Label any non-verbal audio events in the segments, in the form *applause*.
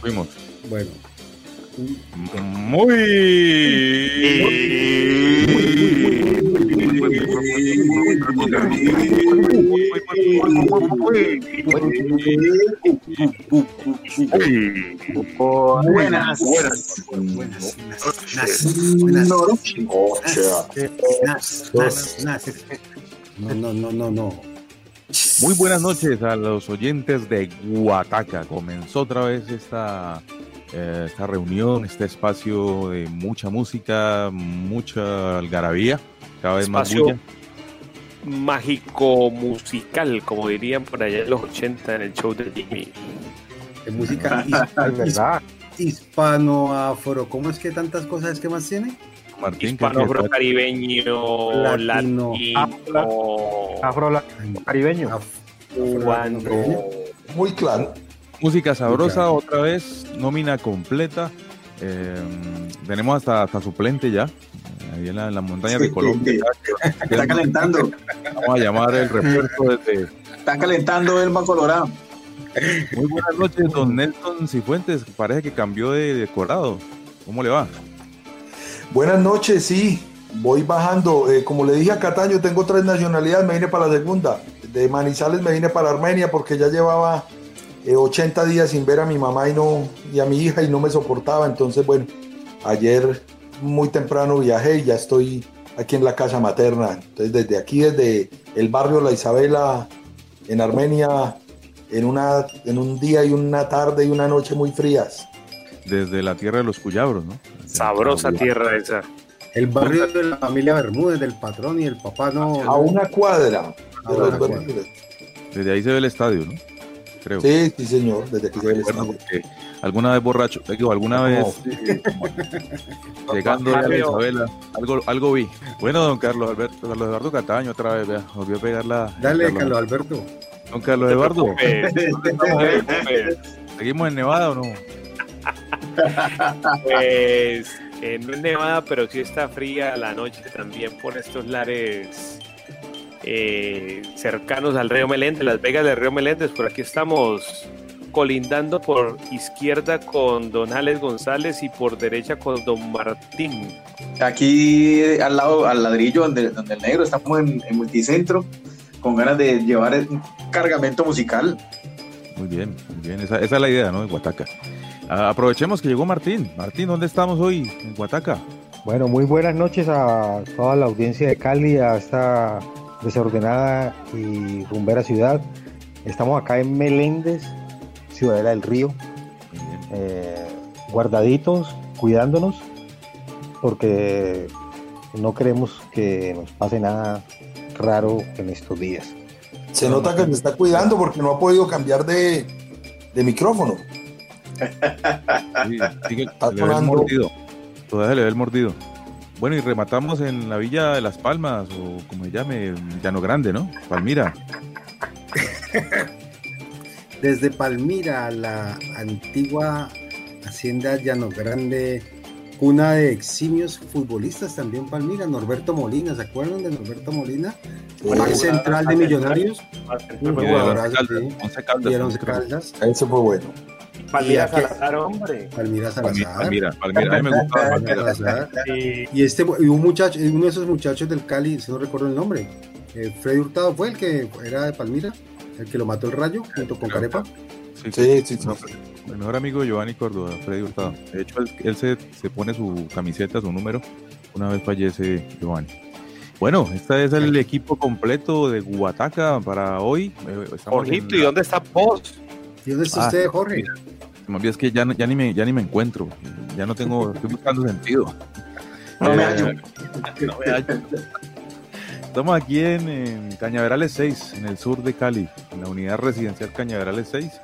Fuimos. Bueno, Buenas. buenas, buenas, buenas, nas, nas, nas. No, no, no, no, no. Muy buenas noches a los oyentes de Guataca. Comenzó otra vez esta, eh, esta reunión, este espacio de mucha música, mucha algarabía, cada vez más Espacio bulla. mágico musical, como dirían por allá en los 80 en el show de Jimmy. De música hispano, verdad. hispano, afro, ¿cómo es que tantas cosas es que más tiene? Martín, ¿qué- Hispano, qué- caribeño, Latino. latino, Afro caribeño. Af- cubano. Muy claro. música sabrosa, Claro. otra vez, nómina completa. Eh, tenemos hasta, hasta suplente ya, ahí en, la- en las montañas de Sí. Colombia. Está calentando. Vamos a llamar el refuerzo desde Está calentando Elma Colorado. Muy buenas noches, don Nelson Cifuentes. Parece que cambió de decorado. ¿Cómo le va? Buenas noches, sí. Voy bajando. Eh, como le dije a Cataño, tengo tres nacionalidades. Me vine para la segunda. De Manizales me vine para Armenia porque ya llevaba eh, 80 días sin ver a mi mamá y, no, y a mi hija y no me soportaba. Entonces, bueno, ayer muy temprano viajé y ya estoy aquí en la casa materna. Entonces, desde aquí, desde el barrio La Isabela, en Armenia, en, una, en un día y una tarde y una noche muy frías. Desde la tierra de los Cuyabros, ¿no? Sabrosa tierra esa. El barrio de la familia Bermúdez, del patrón y el papá no. A una cuadra. A una cuadra. Desde ahí se ve el estadio, ¿no? Creo. Sí, sí, señor, desde aquí se ve el estadio. porque alguna vez borracho, digo, alguna vez eh, *laughs* llegando a. Isabela, algo, algo vi. Bueno, don Carlos Alberto, Carlos Eduardo Cataño otra vez, vea, volvió a pegar la. Dale, Carlos Alberto. Don Carlos Eduardo, *laughs* ¿seguimos en Nevada o no? Pues eh, no es nevada, pero sí está fría la noche también por estos lares eh, cercanos al río Meléndez, Las Vegas del río Meléndez. Por aquí estamos colindando por izquierda con Don Alex González y por derecha con Don Martín. Aquí al lado, al ladrillo donde, donde el negro, estamos en, en multicentro, con ganas de llevar un cargamento musical. Muy bien, muy bien. Esa, esa es la idea, ¿no? En Guataca. Aprovechemos que llegó Martín. Martín, ¿dónde estamos hoy? En Guataca. Bueno, muy buenas noches a toda la audiencia de Cali, a esta desordenada y rumbera ciudad. Estamos acá en Meléndez, Ciudadela del Río, eh, guardaditos, cuidándonos, porque no queremos que nos pase nada raro en estos días. Se nota que se está cuidando porque no ha podido cambiar de, de micrófono. Sí, sigue- Está le ve el mordido. Todavía le ve el mordido. Bueno, y rematamos en la Villa de las Palmas, o como se llame, Llano Grande, ¿no? Palmira. *laughs* Desde Palmira, la antigua hacienda Llano Grande, cuna de eximios futbolistas también Palmira, Norberto Molina, ¿se acuerdan de Norberto Molina? Central de Millonarios, Once Caldas, Caldas, y el Once creo. Caldas, Ese fue bueno. Palmira Salazar, hombre. Palmira Salazar. Palmira, Palmira. A mí me gustaba Palmira. Salazar. Y Y este y un muchacho, uno de esos muchachos del Cali, si no recuerdo el nombre, eh, Freddy Hurtado fue el que era de Palmira, el que lo mató el rayo junto con Carepa. Sí, sí. Sí, sí. No, pues, Mi mejor amigo Giovanni Córdoba, Freddy Hurtado. De hecho, él, él se, se pone su camiseta, su número, una vez fallece Giovanni. Bueno, este es el equipo completo de Guataca para hoy. Eh, Jorgito, ¿y dónde está vos? ¿Y dónde está Ah, usted, Jorge? Más bien es que ya, ya, ni me, ya ni me encuentro. Ya no tengo, estoy buscando sentido. No me Eh, hallo. no me hallo. Estamos aquí en, en, Cañaverales 6, en el sur de Cali, en la unidad residencial Cañaverales 6.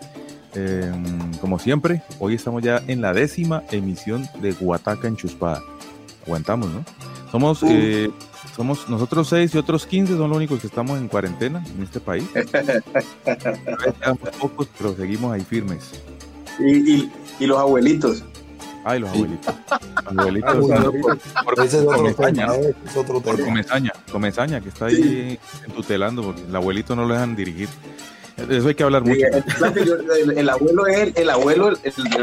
Eh, como siempre, hoy estamos ya en la décima emisión de Guataca en Chuspada. Aguantamos, ¿no? Somos, eh, somos nosotros seis y otros 15 son los únicos que estamos en cuarentena en este país. *laughs* Estamos pocos, pero seguimos ahí firmes. Y, y, y los abuelitos. Ay, los abuelitos. Los abuelitos. *laughs* por, por, Ese es otro comezaña, tema, ese es otro por comezaña, comezaña, que está ahí entutelando, porque el abuelito no lo dejan dirigir. Eso hay que hablar Sí, mucho. el, el- el abuelo es el, el abuelo, el,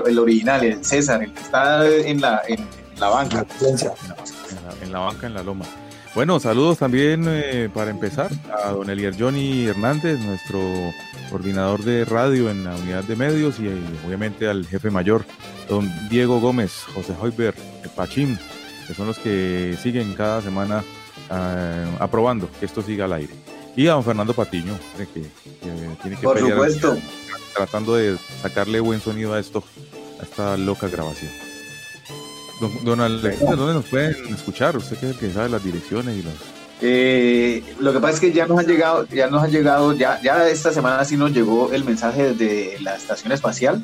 el original, el César, el que está en la, en, en la banca. Violencia. en la, en la banca, en la loma. Bueno, saludos también eh, para empezar a don Elier Johnny Hernández, nuestro coordinador de radio en la unidad de medios y eh, obviamente al jefe mayor, don Diego Gómez, José Hoiber, Pachín, que son los que siguen cada semana eh, aprobando que esto siga al aire. Y a don Fernando Patiño, que, que tiene que Por pelear supuesto. tratando de sacarle buen sonido a esto, a esta loca grabación. Don, don Alexander, ¿dónde nos pueden escuchar? Usted que es el que sabe las direcciones y los... Eh, lo que pasa es que ya nos han llegado, ya nos han llegado, ya, ya esta semana sí nos llegó el mensaje desde la estación espacial,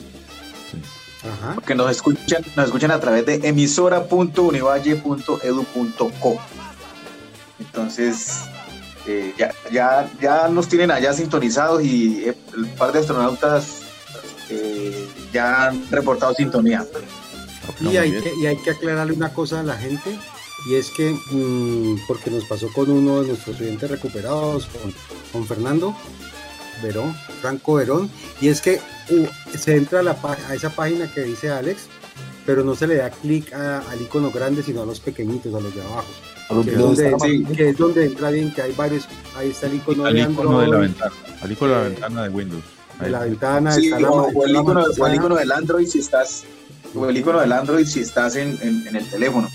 Ajá. que nos escuchan, nos escuchan a través de emisora.univalle.edu.co. Entonces, eh, ya, ya, ya nos tienen allá sintonizados y eh, el par de astronautas eh, ya han reportado sintonía. No, Y hay, que, y hay que aclararle una cosa a la gente, y es que, mm, porque nos pasó con uno de nuestros oyentes recuperados, con, con Fernando Verón, Franco Verón, y es que uh, se entra a, la, a esa página que dice Alex, pero no se le da clic al icono grande, sino a los pequeñitos, a los de abajo. A los Que es, donde, sí, que es donde entra bien, que hay varios, ahí está el icono Al de icono de la Android, ventana. Al icono de la Eh, ventana de Windows. de la ventana, Sí, está la- o, o el icono, o el icono del Android si estás, o el icono del Android si estás en, el teléfono.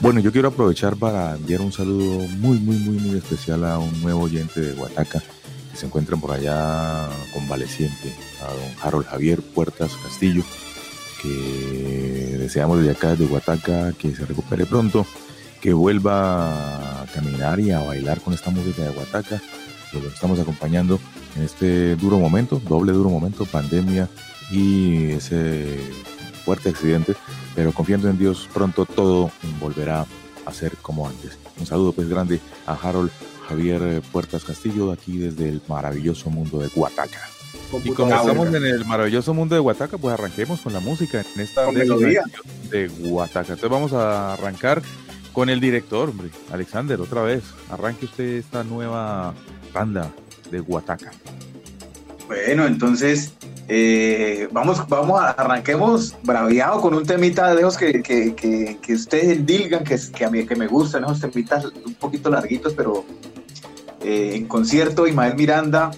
Bueno, yo quiero aprovechar para enviar un saludo muy, muy, muy, muy especial a un nuevo oyente de Huataca que se encuentra por allá convaleciente, a don Harold Javier Puertas Castillo, que deseamos desde acá, desde Huataca, que se recupere pronto, que vuelva a caminar y a bailar con esta música de Huataca, que lo estamos acompañando en este duro momento, doble duro momento, pandemia y ese fuerte accidente pero confiando en Dios, pronto todo volverá a ser como antes. Un saludo pues grande a Harold Javier Puertas Castillo, de aquí desde el maravilloso mundo de Guataca. Y como estamos en el maravilloso mundo de Guataca, pues arranquemos con la música en esta edición de Guataca. Entonces vamos a arrancar con el director, hombre, Alexander, otra vez. Arranque usted esta nueva banda de Guataca. Bueno, entonces eh, vamos, vamos arranquemos braviado con un temita de esos que, que, que, que ustedes dilgan, que, que a mí que me gustan, esos temitas un poquito larguitos, pero eh, en concierto, Ismael Miranda,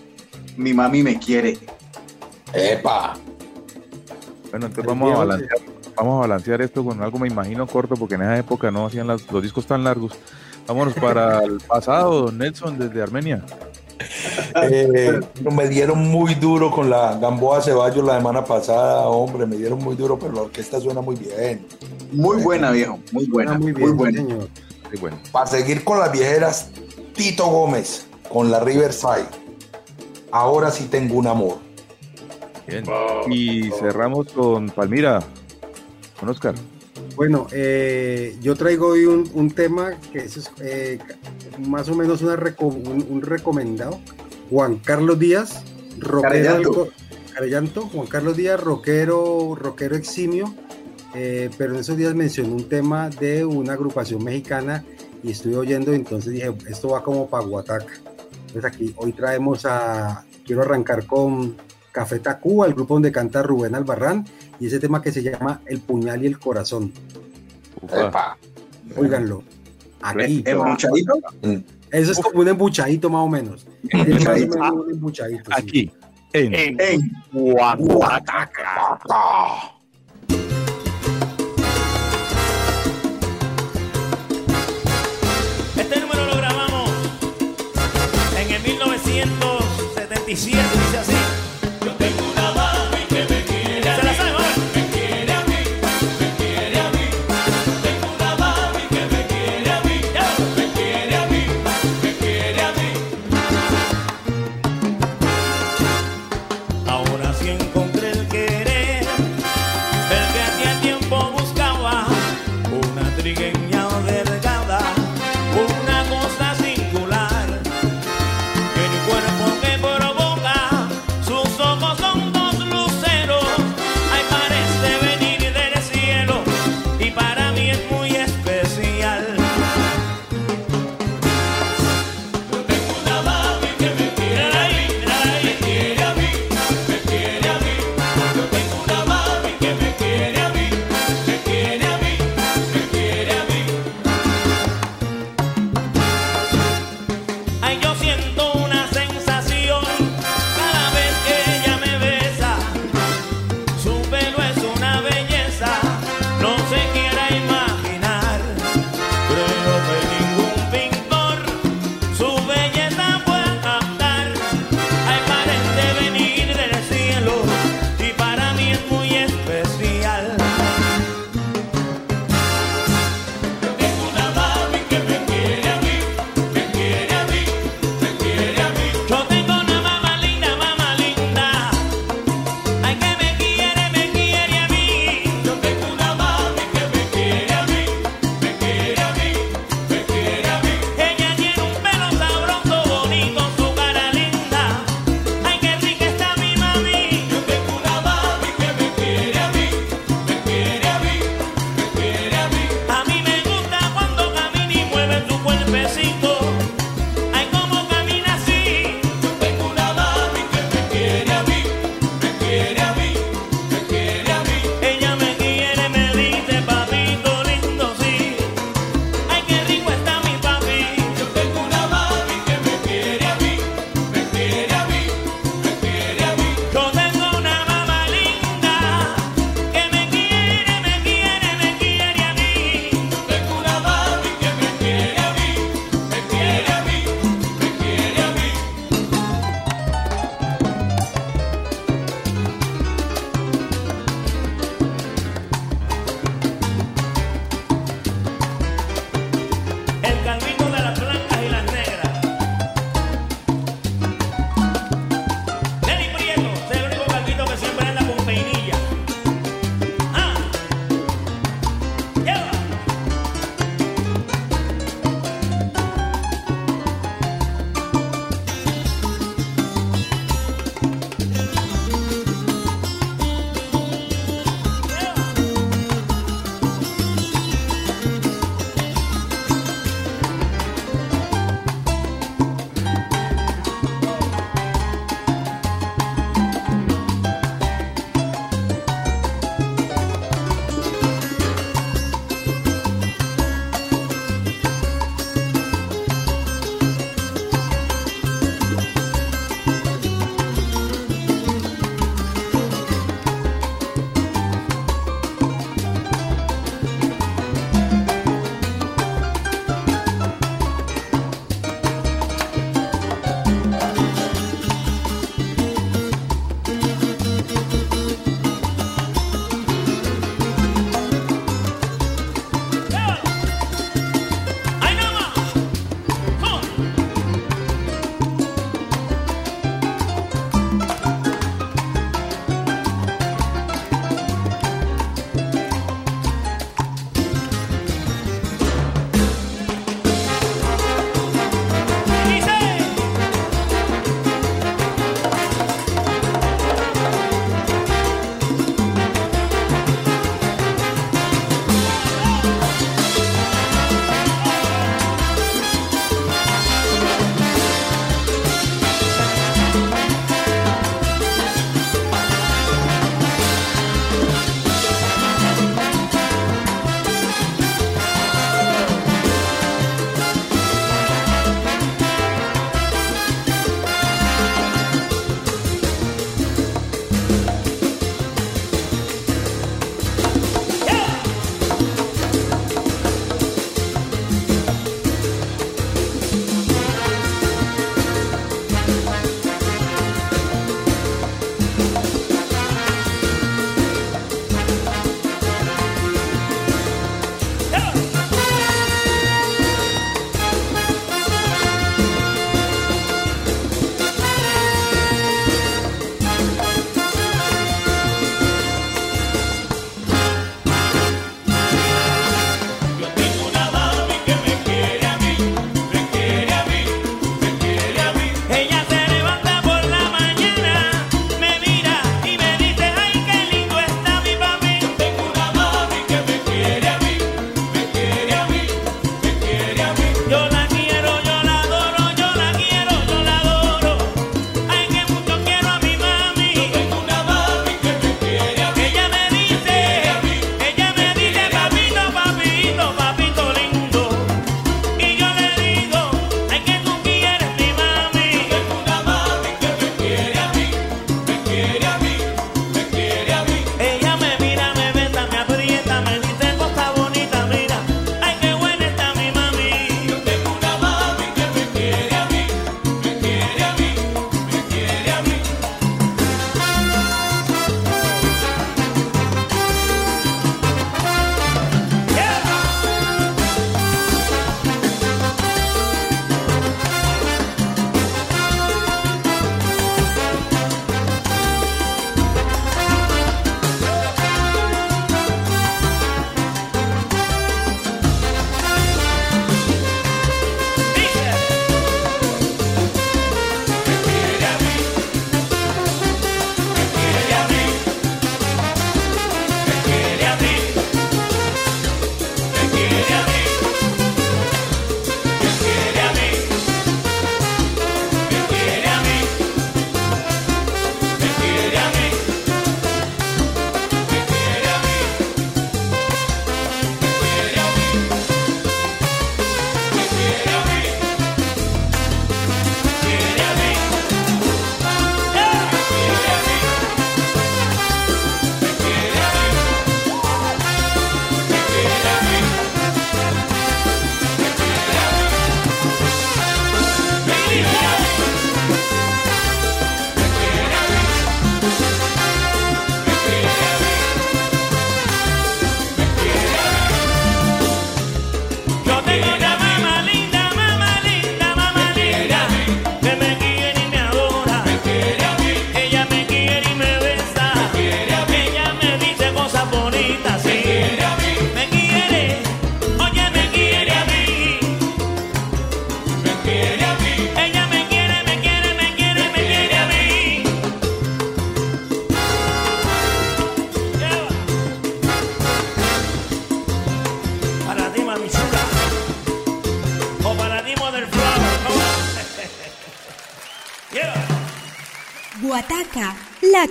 mi mami me quiere. ¡Epa! Bueno, entonces vamos a balancear, vamos a balancear esto con algo, me imagino, corto, porque en esa época no hacían las- los discos tan largos. Vámonos para el pasado, don Nelson, desde Armenia. Eh, me dieron muy duro con la Gamboa Ceballos la semana pasada, hombre, me dieron muy duro, pero la orquesta suena muy bien. Muy buena, viejo, muy buena, muy, muy bien, buena. señor. Sí, bueno. Para seguir con las viejeras, Tito Gómez con la Riverside. Ahora sí tengo un amor. Bien. Y cerramos con Palmira, con Oscar. Bueno, eh, yo traigo hoy un, un tema que es eh, más o menos una reco- un, un recomendado. Juan Carlos Díaz, rockero, Carellanto. Juan Carlos Díaz, rockero, rockero eximio, eh, pero en esos días mencionó un tema de una agrupación mexicana y estuve oyendo, entonces dije, esto va como para Guataca. Entonces aquí, hoy traemos a, quiero arrancar con Café Tacuba, el grupo donde canta Rubén Albarrán, y ese tema que se llama El puñal y el corazón. Ufa. Aquí. Embuchadito, Eso es como un embuchadito más o menos. Es más o menos un embuchadito. sí. Aquí, en, En en Guataca. Este número lo grabamos en el 1977,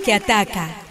que ataca.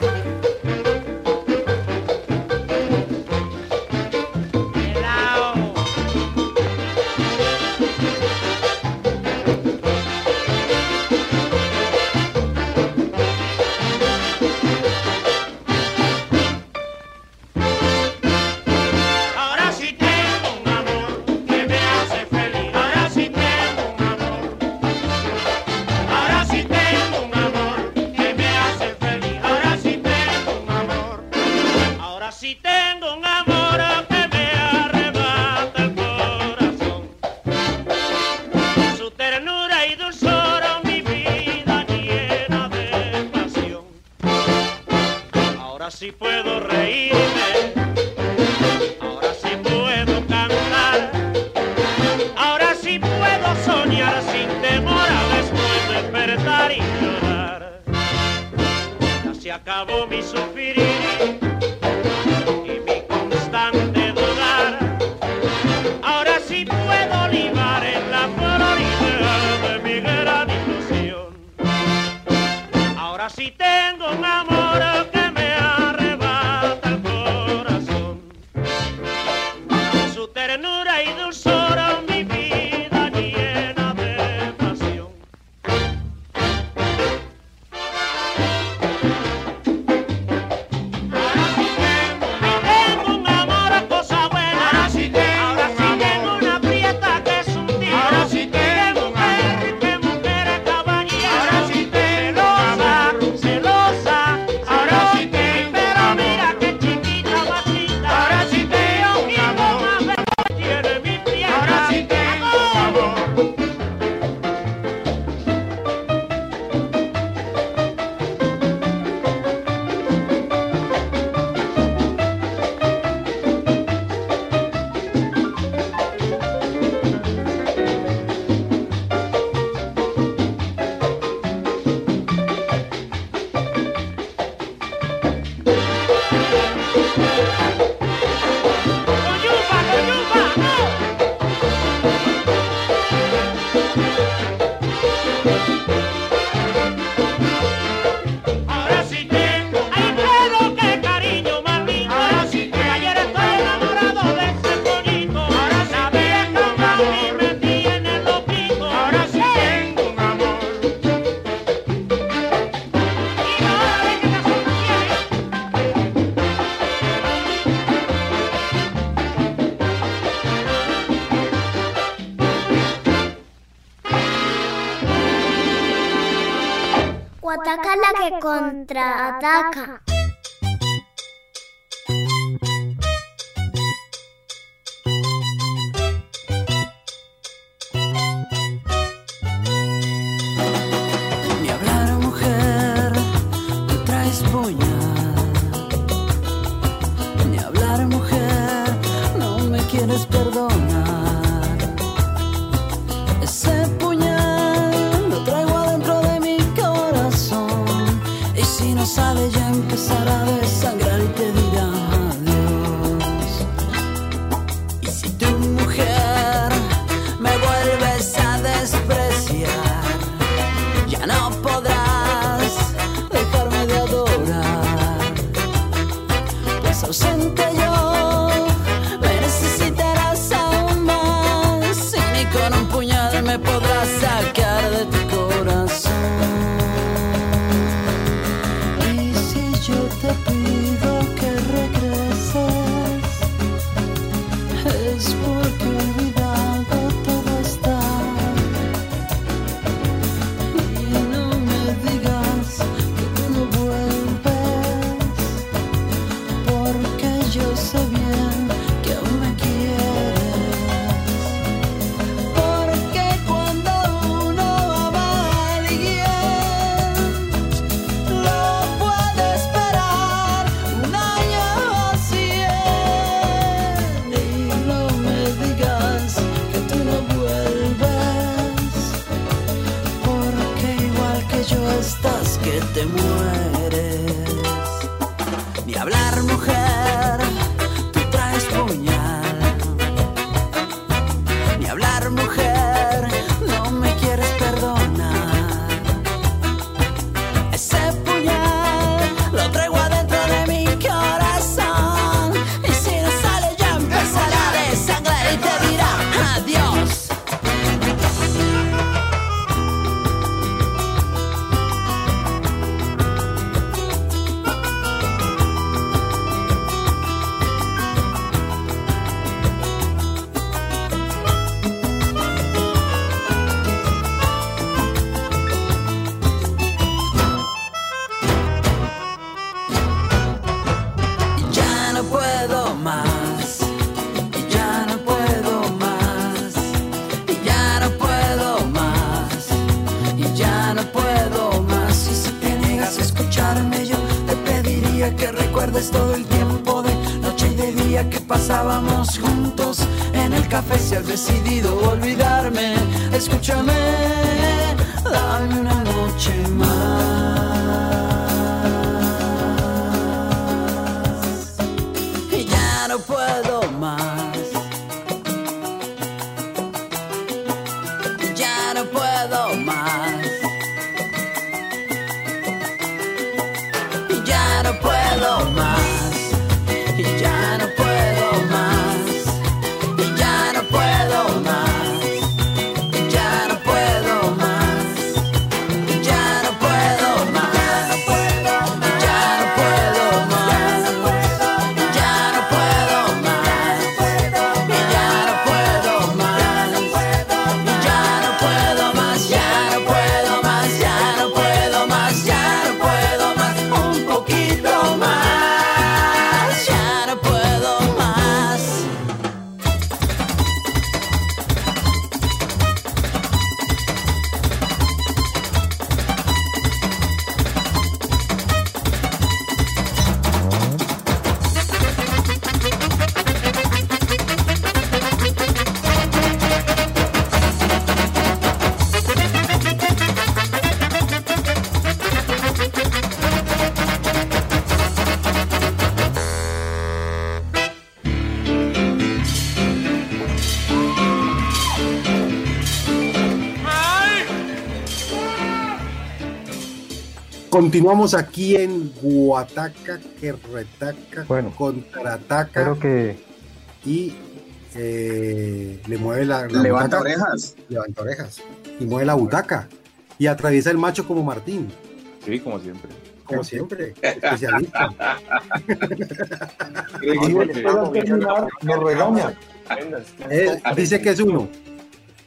Contraataca. Continuamos aquí en Guataca, que retaca, Bueno. contraataca Espero que y eh, le mueve la, la Levanta butaca, orejas. levanta orejas y mueve la butaca y atraviesa el macho como Martín, Sí, como siempre. como siempre, especialista. *laughs* Nos regaña. Eh, dice que es uno.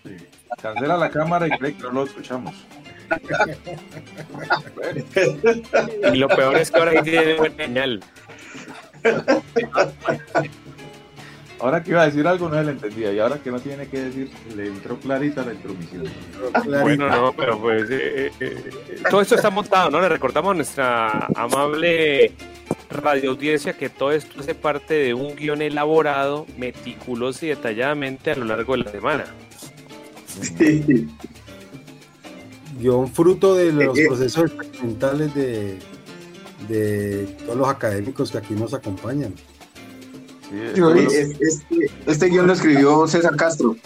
Sí. Cancela la cámara y cree que no lo escuchamos. *laughs* Y lo peor es que ahora sí tiene buena señal. Ahora que iba a decir algo no se le entendía y ahora que no tiene que decir le entró clarita la intromisión. Bueno, no, pero pues eh, eh, eh, todo esto está montado, ¿no? Le recordamos a nuestra amable radio audiencia que todo esto hace parte de un guion elaborado meticuloso y detalladamente a lo largo de la semana. Guión fruto de los Eh, eh. procesos experimentales de, de todos los académicos que aquí nos acompañan. Sí, es- Este, este guion lo escribió César Castro.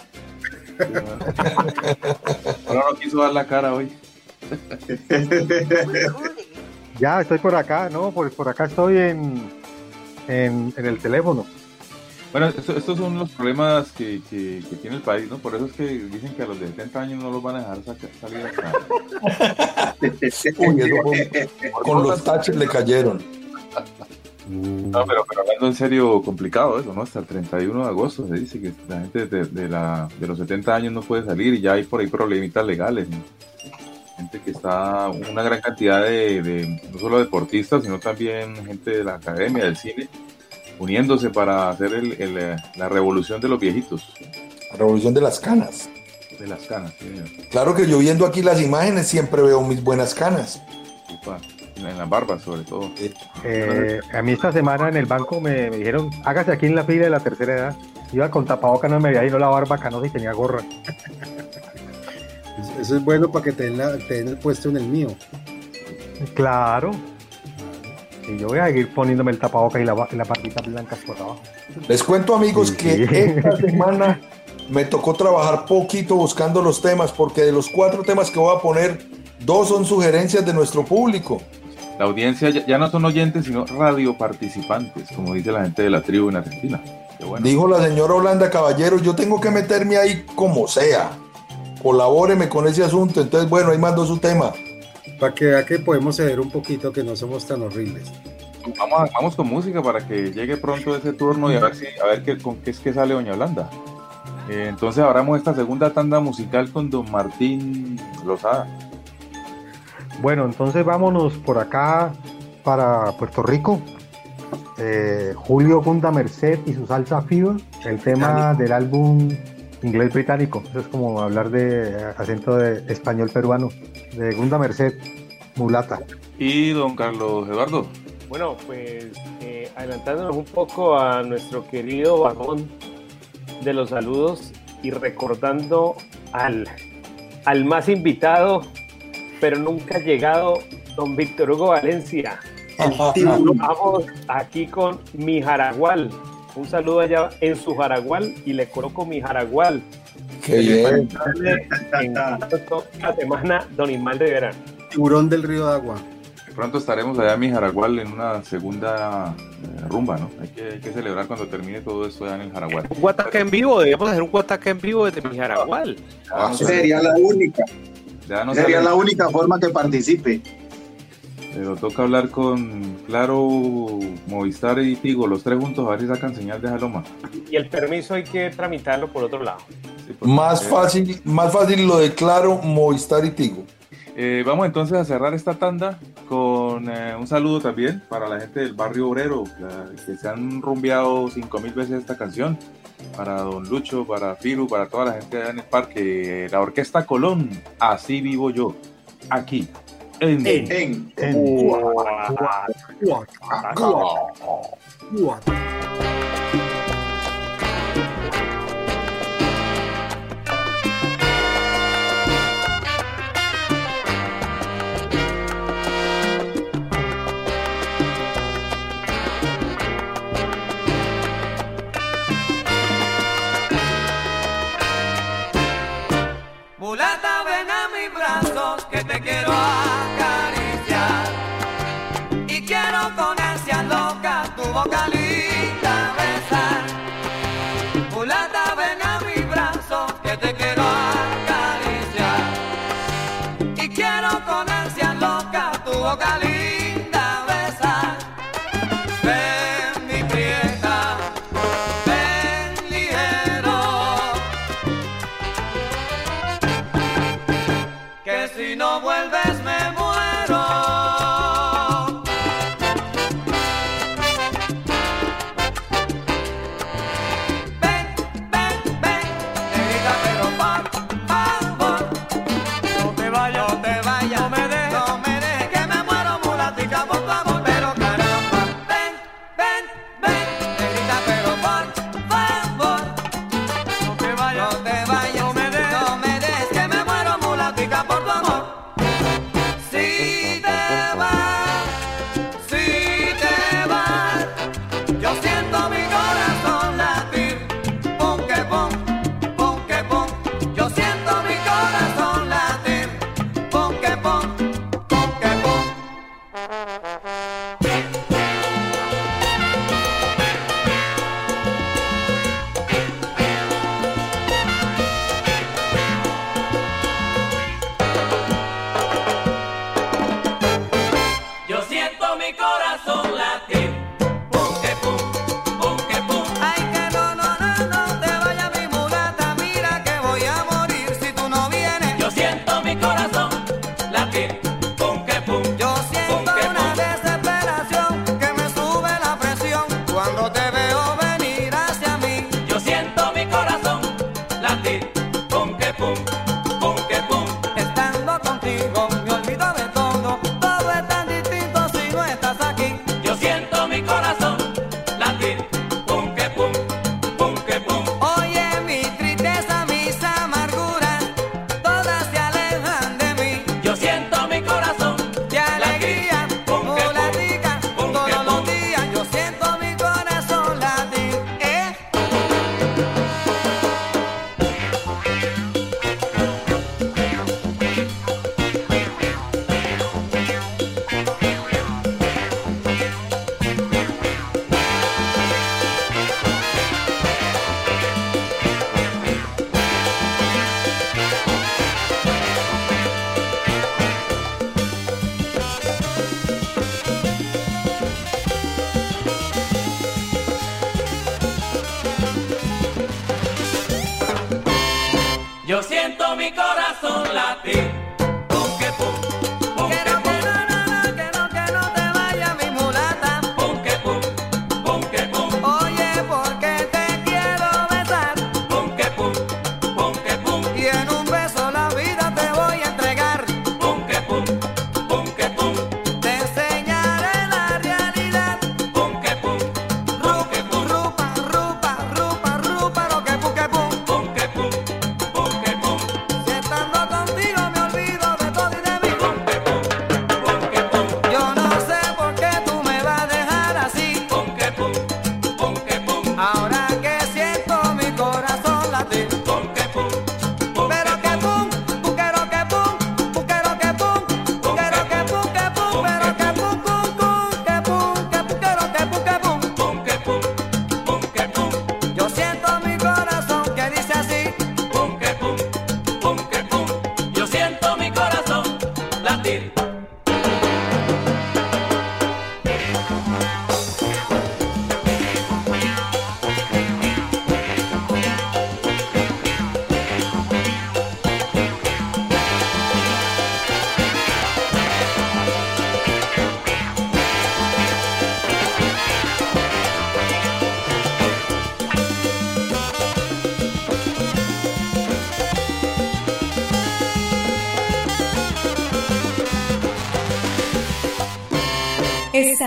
*laughs* Ahora no quiso dar la cara hoy. *laughs* ya estoy por acá, no, por, por acá estoy en, en, en el teléfono. Bueno, esto- estos son los problemas que, que- que tiene el país, ¿no? Por eso es que dicen que a los de 70 años no los van a dejar saca- salir *laughs* eso fue- con los taches le cayeron. No, pero, pero hablando en serio, complicado eso, ¿no? Hasta el 31 de agosto se dice que la gente de, de la, de los 70 años no puede salir y ya hay por ahí problemitas legales. ¿no? Gente que está, una gran cantidad de, de- no solo deportistas, sino también gente de la academia, del cine, uniéndose para hacer el- el, eh, la revolución de los viejitos, Revolución de las canas. de las canas. sí, señor. Claro que yo viendo aquí las imágenes siempre veo mis buenas canas. Upa, en la- en las barbas sobre todo. Eh, a mí esta semana en el banco me, me dijeron, hágase aquí en la fila de la tercera edad. Iba con tapabocas, no me veía y no la barba canosa y tenía gorra. Eso- Eso es bueno para que te den, la- te den el puesto en el mío. Claro. Y yo voy a seguir poniéndome el tapabocas y la, y la barbita blanca por abajo. Les cuento amigos Sí, que sí. esta semana me tocó trabajar poquito buscando los temas porque de los cuatro temas que voy a poner, dos son sugerencias de nuestro público. La audiencia ya, ya no son oyentes, sino radio participantes, como dice la gente de la tribu en Argentina. Bueno. Dijo la señora Holanda Caballero, yo tengo que meterme ahí como sea. Colabóreme con ese asunto. Entonces, bueno, ahí mando su tema. Para que vea que podemos ceder un poquito, que no somos tan horribles. Vamos, a- vamos con música para que llegue pronto ese turno y a ver, si, a ver qué, con qué es que sale Doña Holanda. Eh, entonces abramos esta segunda tanda musical con Don Martín Lozada. Bueno, entonces vámonos por acá para Puerto Rico. Eh, Julio Gunda Merced y su salsa Fever, el tema del álbum inglés británico. Eso es como hablar de acento de español peruano, de Gunda Merced, mulata. Y Don Carlos Eduardo. Bueno, pues eh, adelantándonos un poco a nuestro querido vagón de los saludos y recordando al, al más invitado, pero nunca llegado, don Víctor Hugo Valencia. Vamos aquí con mi Jaragual. Un saludo allá en su Jaragual y le coloco mi Jaragual. Qué bien. En la semana, don Ismael Rivera. Tiburón del río de agua. Pronto estaremos allá en mi Jaragual en una segunda eh, rumba, ¿no? Hay que, hay que celebrar cuando termine todo esto allá en el Jaragual. Un Guataca en vivo, debemos hacer un Guataca en vivo desde mi Jaragual. Ah, Sería la única. ya no Sería sale- la única forma que participe. Pero toca hablar con Claro, Movistar y Tigo, los tres juntos, a ver si sacan señal de Jaloma. Y el permiso hay que tramitarlo por otro lado. Sí, Más fácil, más fácil lo de Claro, Movistar y Tigo. eh, vamos entonces a cerrar esta tanda con eh, un saludo también para la gente del barrio obrero, la- que se han rumbeado cinco mil veces esta canción. Para Don Lucho, para Firu, para toda la gente allá en el parque. La Orquesta Colón, así vivo yo, aquí. En, En Mulata, ven a mis brazos que te quiero loca tu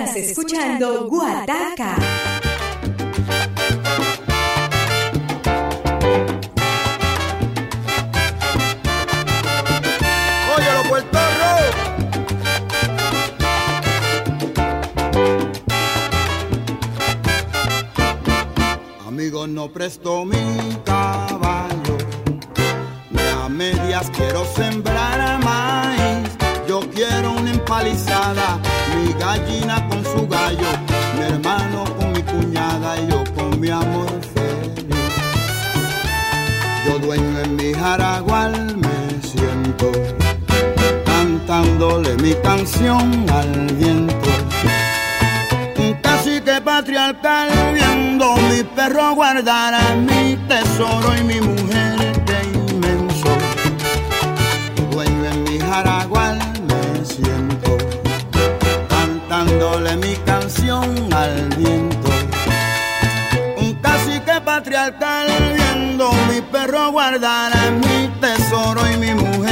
Estás escuchando Guataca. Óyalo, Puerto Rico. Amigos, no presto canción al viento. Un cacique patriarcal viendo mi perro guardar mi tesoro y mi mujer de inmenso. Dueño en mi jaragual me siento, cantándole mi canción al viento. Un cacique patriarcal viendo mi perro guardar a mi tesoro y mi mujer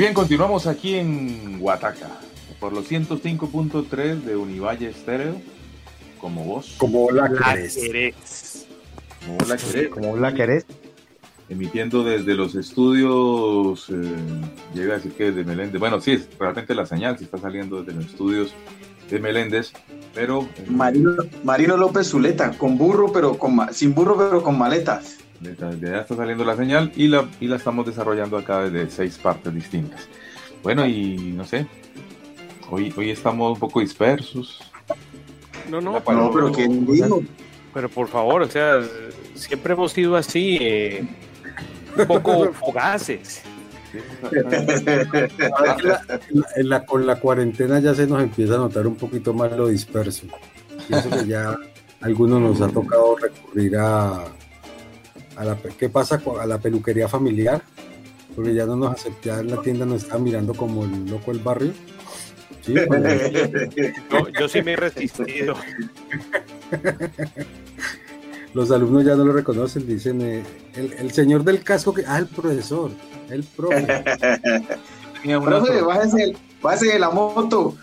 bien, continuamos aquí en Huataca, por los 105.3 de Univalle Estéreo, como vos, Como la querés. como vos la querés, Como la querés. emitiendo desde los estudios, eh, llega a decir que desde Meléndez, bueno, sí, es realmente la señal, si está saliendo desde los estudios de Meléndez, pero eh, Marino, Marino López Zuleta, con burro, pero con ma- sin burro, pero con maletas. Desde allá está saliendo la señal y la, y la estamos desarrollando acá desde seis partes distintas. Bueno, y no sé, hoy, hoy estamos un poco dispersos. No, no, No, pero ¿quién dijo? Pero por favor, o sea, siempre hemos sido así, eh, un poco *laughs* fugaces. En la- con la cuarentena ya se nos empieza a notar un poquito más lo disperso. Pienso que ya algunos nos ha tocado recurrir a, a la, pe- ¿qué pasa a la peluquería familiar? Porque ya no nos aceptaban en la tienda, nos estaban mirando como el loco del barrio. Sí, *laughs* Yo, yo sí me he resistido. *laughs* los alumnos ya no lo reconocen, dicen eh, el, el señor del casco que ah el profesor, el profe. *laughs* Una Profe, sor- bájese, bájese de la moto.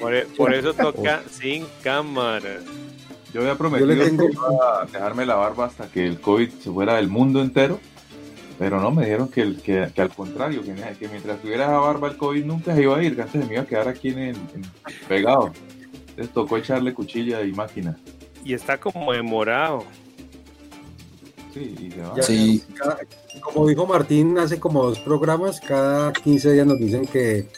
Por, por eso toca sin cámara. Yo había prometido Yo le tengo- que iba a dejarme la barba hasta que el COVID se fuera del mundo entero, Pero no, me dijeron que, el- que, que al contrario, que, que mientras tuviera esa barba el COVID nunca se iba a ir, que antes se me iba a quedar aquí en, el- en- pegado. Entonces tocó echarle cuchilla y máquina. Y está como demorado. Sí, y se va. Ya, Sí. cada- como dijo Martín hace como dos programas, cada 15 días nos dicen que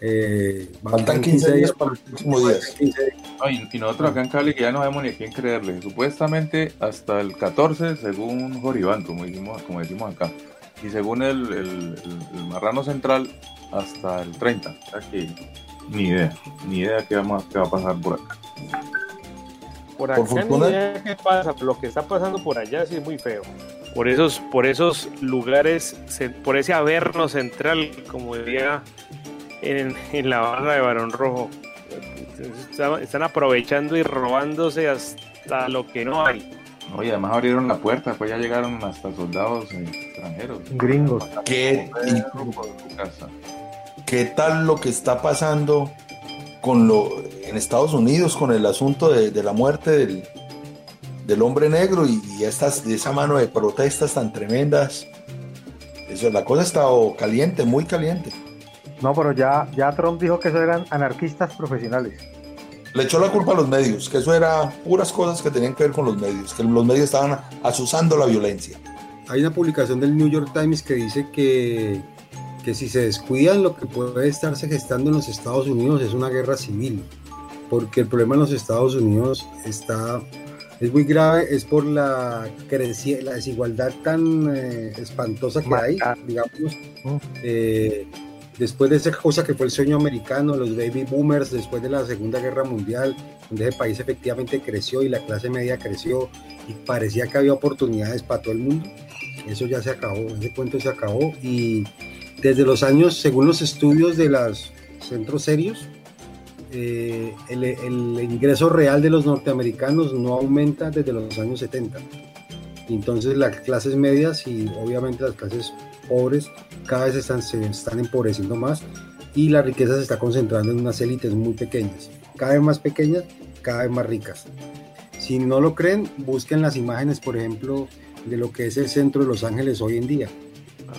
eh, Faltan 15 días para el próximo día. 15 días. No, y, nosotros acá en Cali que ya no sabemos ni a quién creerle. Supuestamente hasta el 14, según Joribán, como decimos, como decimos acá. Y según el, el- el- el marrano central, hasta el 30. O sea que ni idea, ni idea qué, vamos, qué va a pasar por acá. Por Por acá fortuna- ni idea qué pasa, pero lo que está pasando por allá sí es muy feo. Por esos, por esos lugares, por ese averno central, como diría en, en la barra de Barón Rojo. Están, están aprovechando y robándose hasta lo que no hay. Oye, además abrieron la puerta, pues ya llegaron hasta soldados extranjeros. Gringos. ¿Qué, qué tal lo que está pasando con lo en Estados Unidos con el asunto de, de la muerte del, del hombre negro y, y estas, y esa mano de protestas tan tremendas? Eso, la cosa está oh, caliente, muy caliente. No, pero ya, ya Trump dijo que eso eran anarquistas profesionales. Le echó la culpa a los medios, que eso era puras cosas que tenían que ver con los medios, que los medios estaban asusando la violencia. Hay una publicación del New York Times que dice que, que si se descuidan lo que puede estarse gestando en los Estados Unidos es una guerra civil, porque el problema en los Estados Unidos está es muy grave, es por la creci- la desigualdad tan eh, espantosa que hay, digamos, eh, después de esa cosa que fue el sueño americano, los baby boomers, después de la Segunda Guerra Mundial, donde ese país efectivamente creció y la clase media creció y parecía que había oportunidades para todo el mundo. Eso ya se acabó, ese cuento se acabó y desde los años, según los estudios de los centros serios, eh, el, ingreso real de los norteamericanos no aumenta desde los años 70. Y entonces las clases medias y obviamente las clases pobres cada vez están, se están empobreciendo más y la riqueza se está concentrando en unas élites muy pequeñas, cada vez más pequeñas, cada vez más ricas. Si no lo creen, busquen las imágenes, por ejemplo, de lo que es el centro de Los Ángeles hoy en día.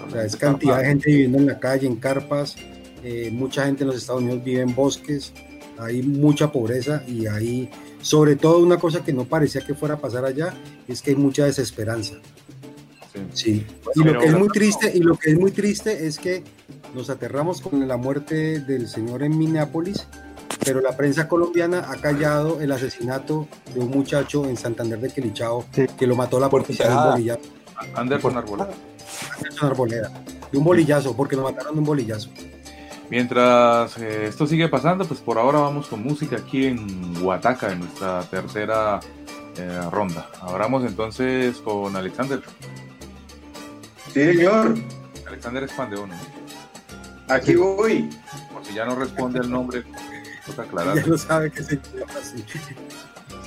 O sea, es cantidad de gente viviendo en la calle, en carpas, eh, mucha gente en los Estados Unidos vive en bosques, hay mucha pobreza y hay, sobre todo una cosa que no parecía que fuera a pasar allá, es que hay mucha desesperanza. Sí. Y lo que es muy triste, y lo que es muy triste es que nos aterramos con la muerte del señor en Minneapolis, pero la prensa colombiana ha callado el asesinato de un muchacho en Santander de Quilichao que lo mató la policía de un bolillazo. Anderson Arbolada. Anderson Arboleda. De un bolillazo, porque lo mataron de un bolillazo. Mientras eh, esto sigue pasando, pues por ahora vamos con música aquí en Huataca, en nuestra tercera eh, ronda. Abramos entonces con Alexander. Sí, señor. Alexander es fan de uno. Aquí voy. Por si ya no responde el nombre, toca aclarar. Ya no sabe que se llama así.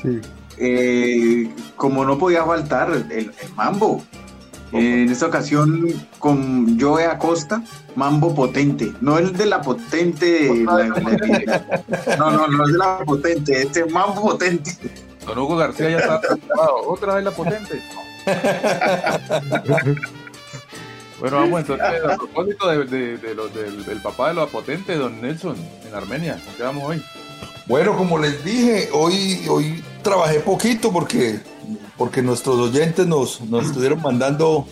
Sí. Eh, como no podía faltar, el, el mambo. Eh, en esta ocasión con Joe Acosta, mambo potente. No el de la potente. la- la- no, no, no es de la potente, este mambo potente. Don Hugo García ya está preocupado. Otra vez la potente. *laughs* Bueno, vamos entonces a propósito de, de- de lo- del, del papá de la potente, don Nelson, en Armenia. ¿Con qué vamos hoy? Bueno, como les dije, hoy, hoy trabajé poquito porque, porque nuestros oyentes nos, nos estuvieron mandando,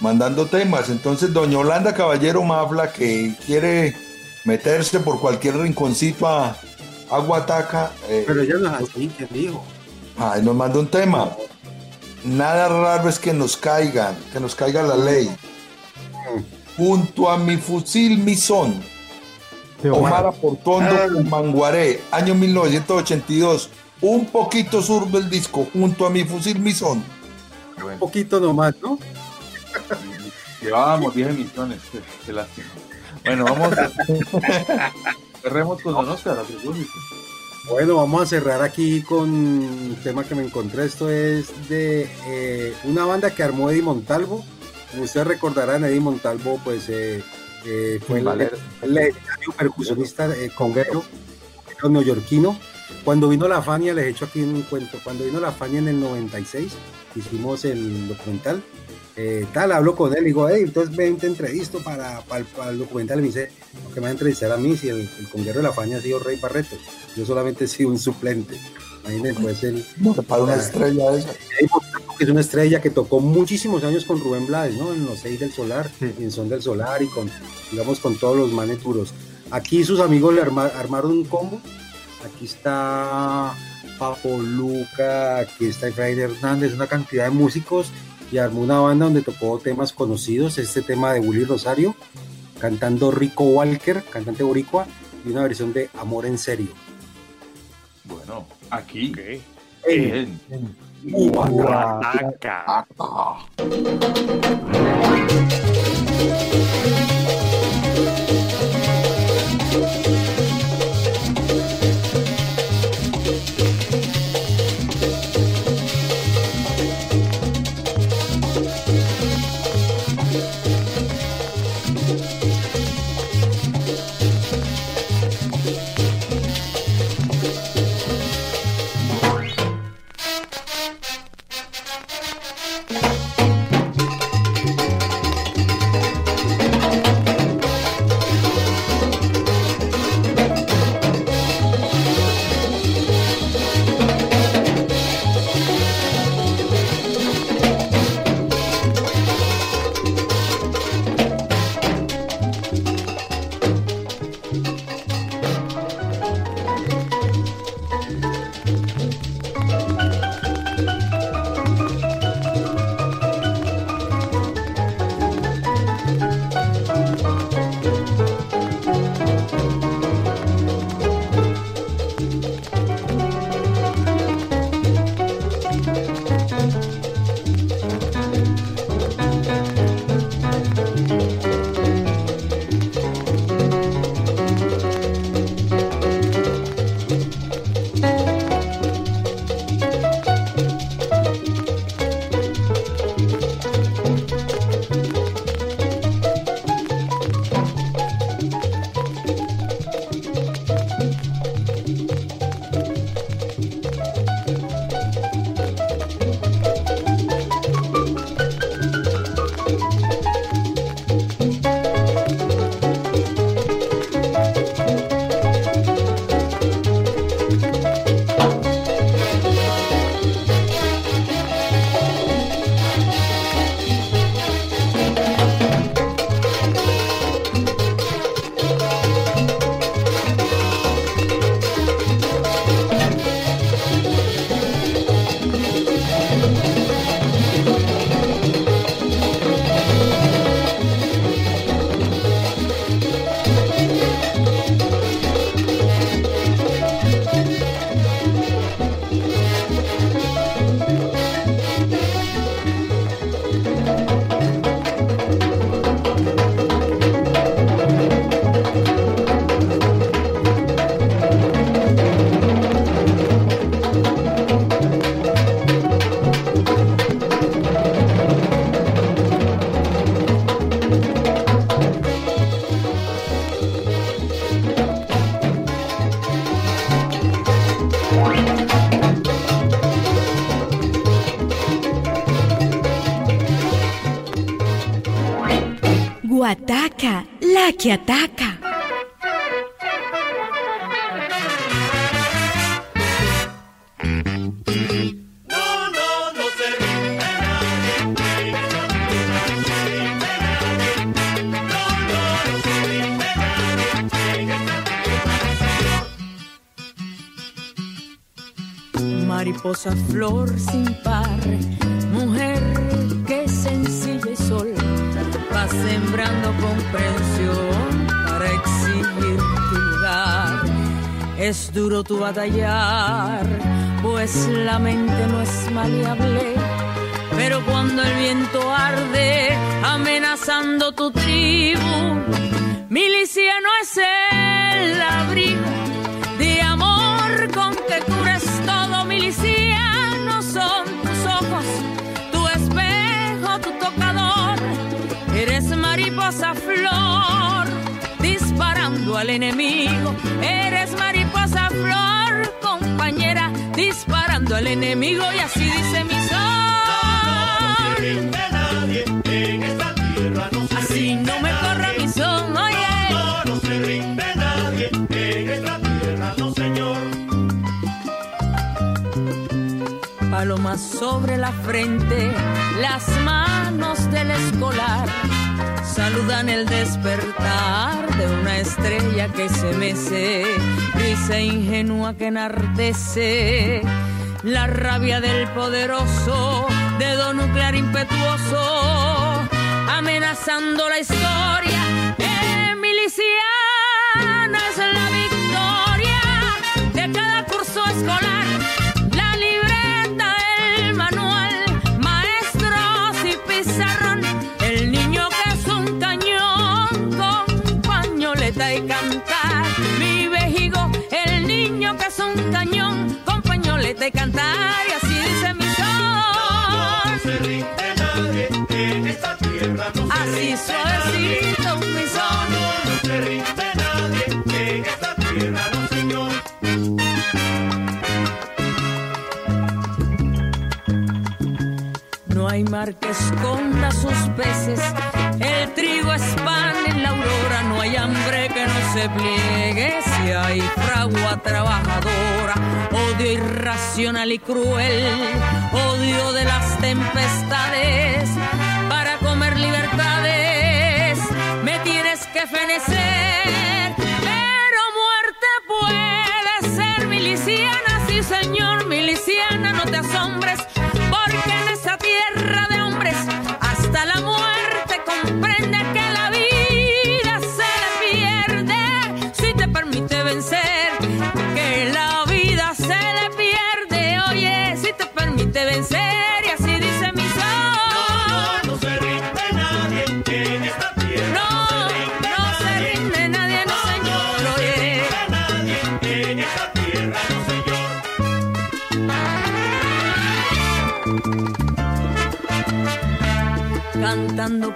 mandando temas. Entonces, doña Holanda Caballero Mafla, que quiere meterse por cualquier rinconcito a, a Guataca, eh, Pero ella no es así, ¿quién dijo? ay, nos manda un tema. Nada raro es que nos caigan, que nos caiga la ley. Junto a mi fusil Misón, De Omar Omar. Aportondo Manguaré, año 1982. Un poquito zurdo el disco, junto a mi fusil Misón. Un poquito nomás, ¿no? *laughs* Llevábamos 10 emisiones. Qué, qué lástima. Bueno, vamos. *laughs* Cerremos con Don Oscar, a. Bueno, vamos a cerrar aquí con un tema que me encontré. Esto es de eh, una banda que armó Eddie Montalvo. Como ustedes recordarán, Eddie Montalvo pues eh, eh, fue el, Valero. el legendario percusionista eh, conguero neoyorquino. Cuando vino la Fania, les he hecho aquí un cuento, cuando vino la Fania en el 96, hicimos el documental, eh, tal, hablo con él, digo, hey, entonces ven, te entrevisto para, para, el- para el documental. Y me dice, ¿por qué me va a entrevistar a mí si el, el conguero de la faña ha sido Rey Barreto? Yo solamente he sido un suplente. Imagínense, pues el. Para una estrella esa. Que es una estrella que tocó muchísimos años con Rubén Blades, ¿no? En los seis del Solar, en Son del Solar y con, digamos, con todos los manes duros. Aquí sus amigos le arma- armaron un combo. Aquí está Papo Luca, aquí está Efraín Hernández, una cantidad de músicos y armó una banda donde tocó temas conocidos, este tema de Willy Rosario, cantando Rico Walker, cantante boricua, y una versión de Amor en Serio. Bueno, aquí. En- Guataca. Guataca, que ataca. Duro tu batallar, pues la mente no es maleable. Pero cuando el viento arde, amenazando tu tribu, milicia no es el abrigo de amor con que cures todo, milicia no son tus ojos, tu espejo, tu tocador, eres mariposa flor, disparando al enemigo, eres al enemigo y así dice mi son. No, se rinde nadie en esta tierra, no se Así no me corra mi son, oye. No, no se rinde nadie en esta tierra, no señor. Palomas sobre la frente, las manos del escolar saludan el despertar de una estrella que se mece, risa ingenua que enardece la rabia del poderoso, dedo nuclear impetuoso, amenazando la historia. cantar y así dice mi son. No, se rinde nadie en esta tierra. No se así suavecito mi son. No, no se rinde nadie en esta tierra, no señor. No hay mar que esconda sus peces se pliegue si hay fragua trabajadora, odio irracional y cruel, odio de las tempestades, para comer libertades me tienes que fenecer, pero muerte puede ser miliciana, sí señor, miliciana, no te asombres.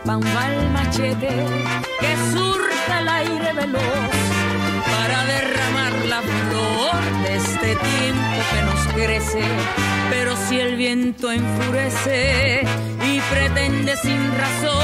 palma el machete que surta el aire veloz para derramar la flor de este tiempo que nos crece. Pero si el viento enfurece y pretende sin razón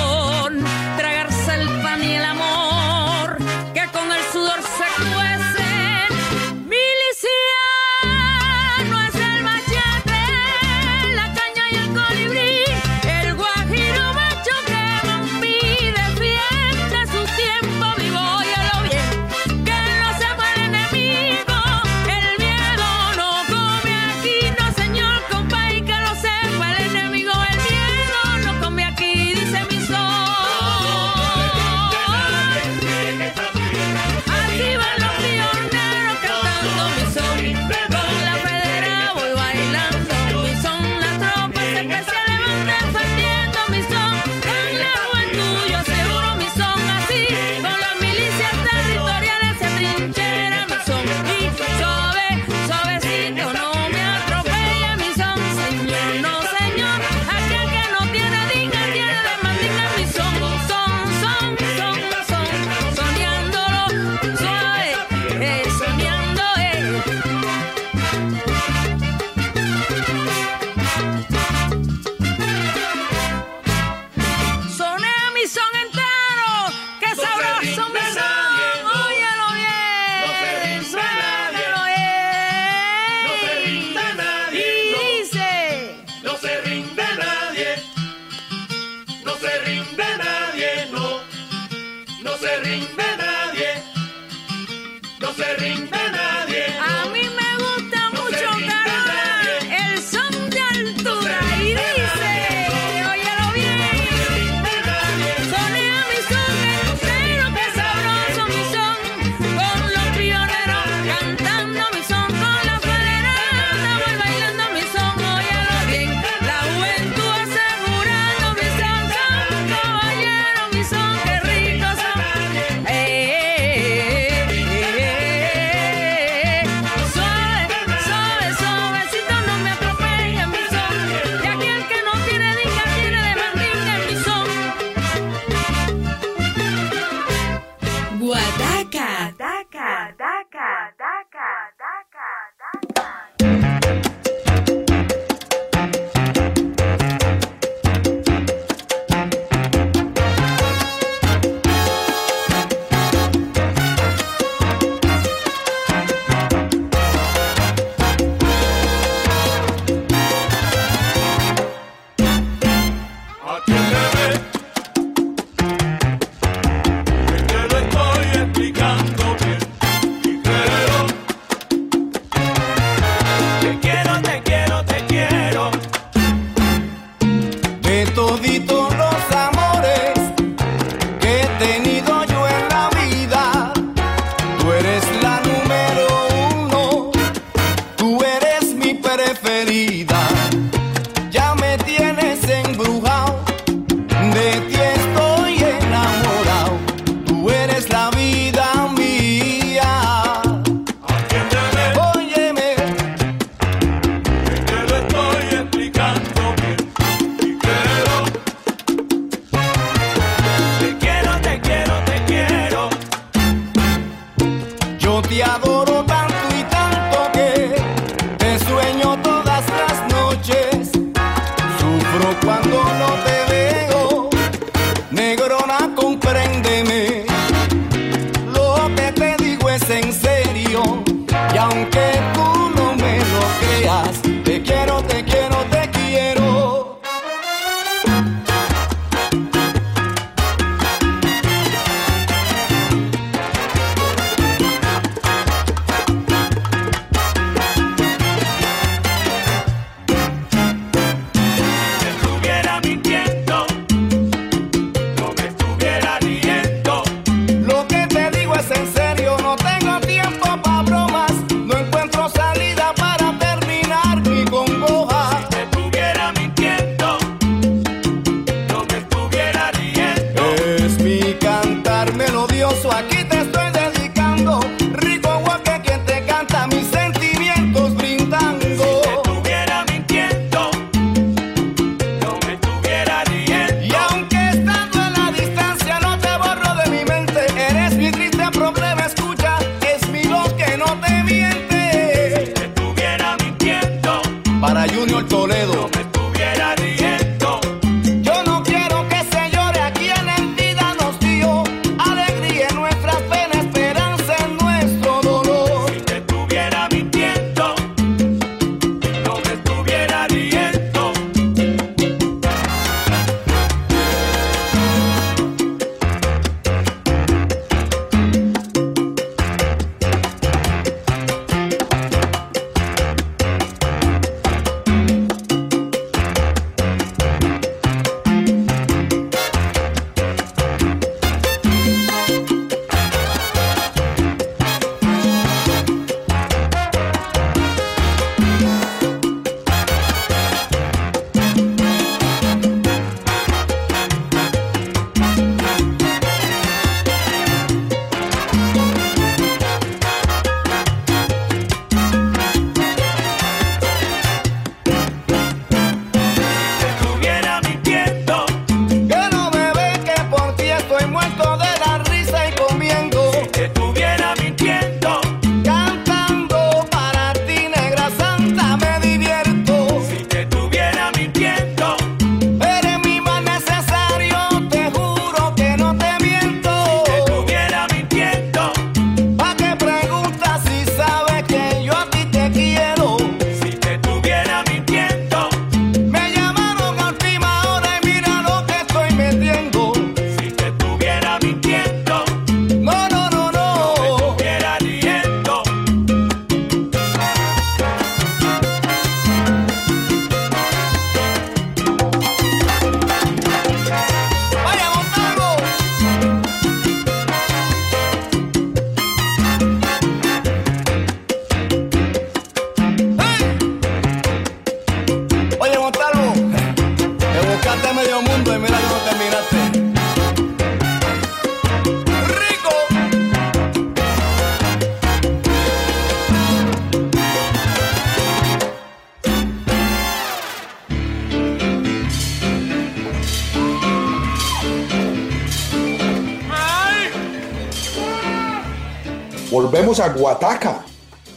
Volvemos a Guataca.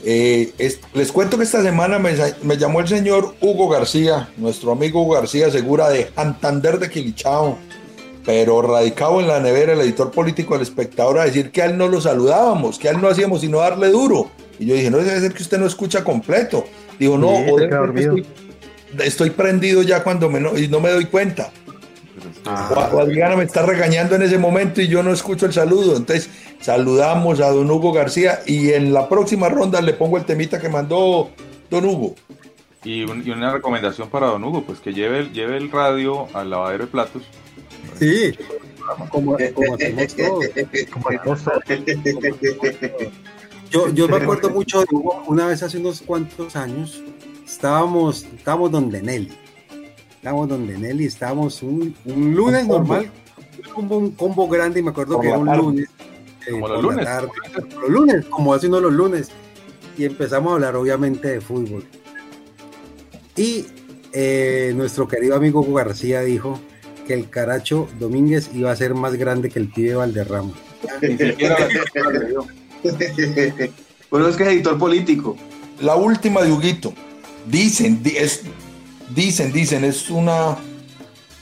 Eh, es- les cuento que esta semana me, llamó el señor Hugo García, nuestro amigo Hugo García Segura de Santander de Quilichao, pero radicado en la nevera, el editor político del espectador, a decir que a él no lo saludábamos, que a él no hacíamos sino darle duro. Y yo dije, no debe ser que usted no escucha completo. Digo, no, Sí, estoy, estoy prendido ya cuando me no, y no me doy cuenta. O, o Adriana me está regañando en ese momento y yo no escucho el saludo. Entonces, saludamos a don Hugo García y en la próxima ronda le pongo el temita que mandó don Hugo. Y, un- y una recomendación para don Hugo, pues que lleve, el- lleve el radio al lavadero de platos. Sí, como, como hacemos todos. Como el costo. Yo, yo me acuerdo mucho de Hugo, una vez hace unos cuantos años, estábamos, estábamos donde Nelly. Estábamos donde Nelly, estábamos un, un lunes Un normal, un combo, un combo grande y me acuerdo Por que era un tarde. lunes. Eh, Como los lunes. tarde, los lunes, como hace uno los lunes. Y empezamos a hablar obviamente de fútbol. Y eh, nuestro querido amigo Hugo García dijo que el Caracho Domínguez iba a ser más grande que el pibe Valderrama. Ni siquiera la le dio. Bueno, es que es editor político. La última de Huguito. Dicen, di- es, dicen, dicen, es una,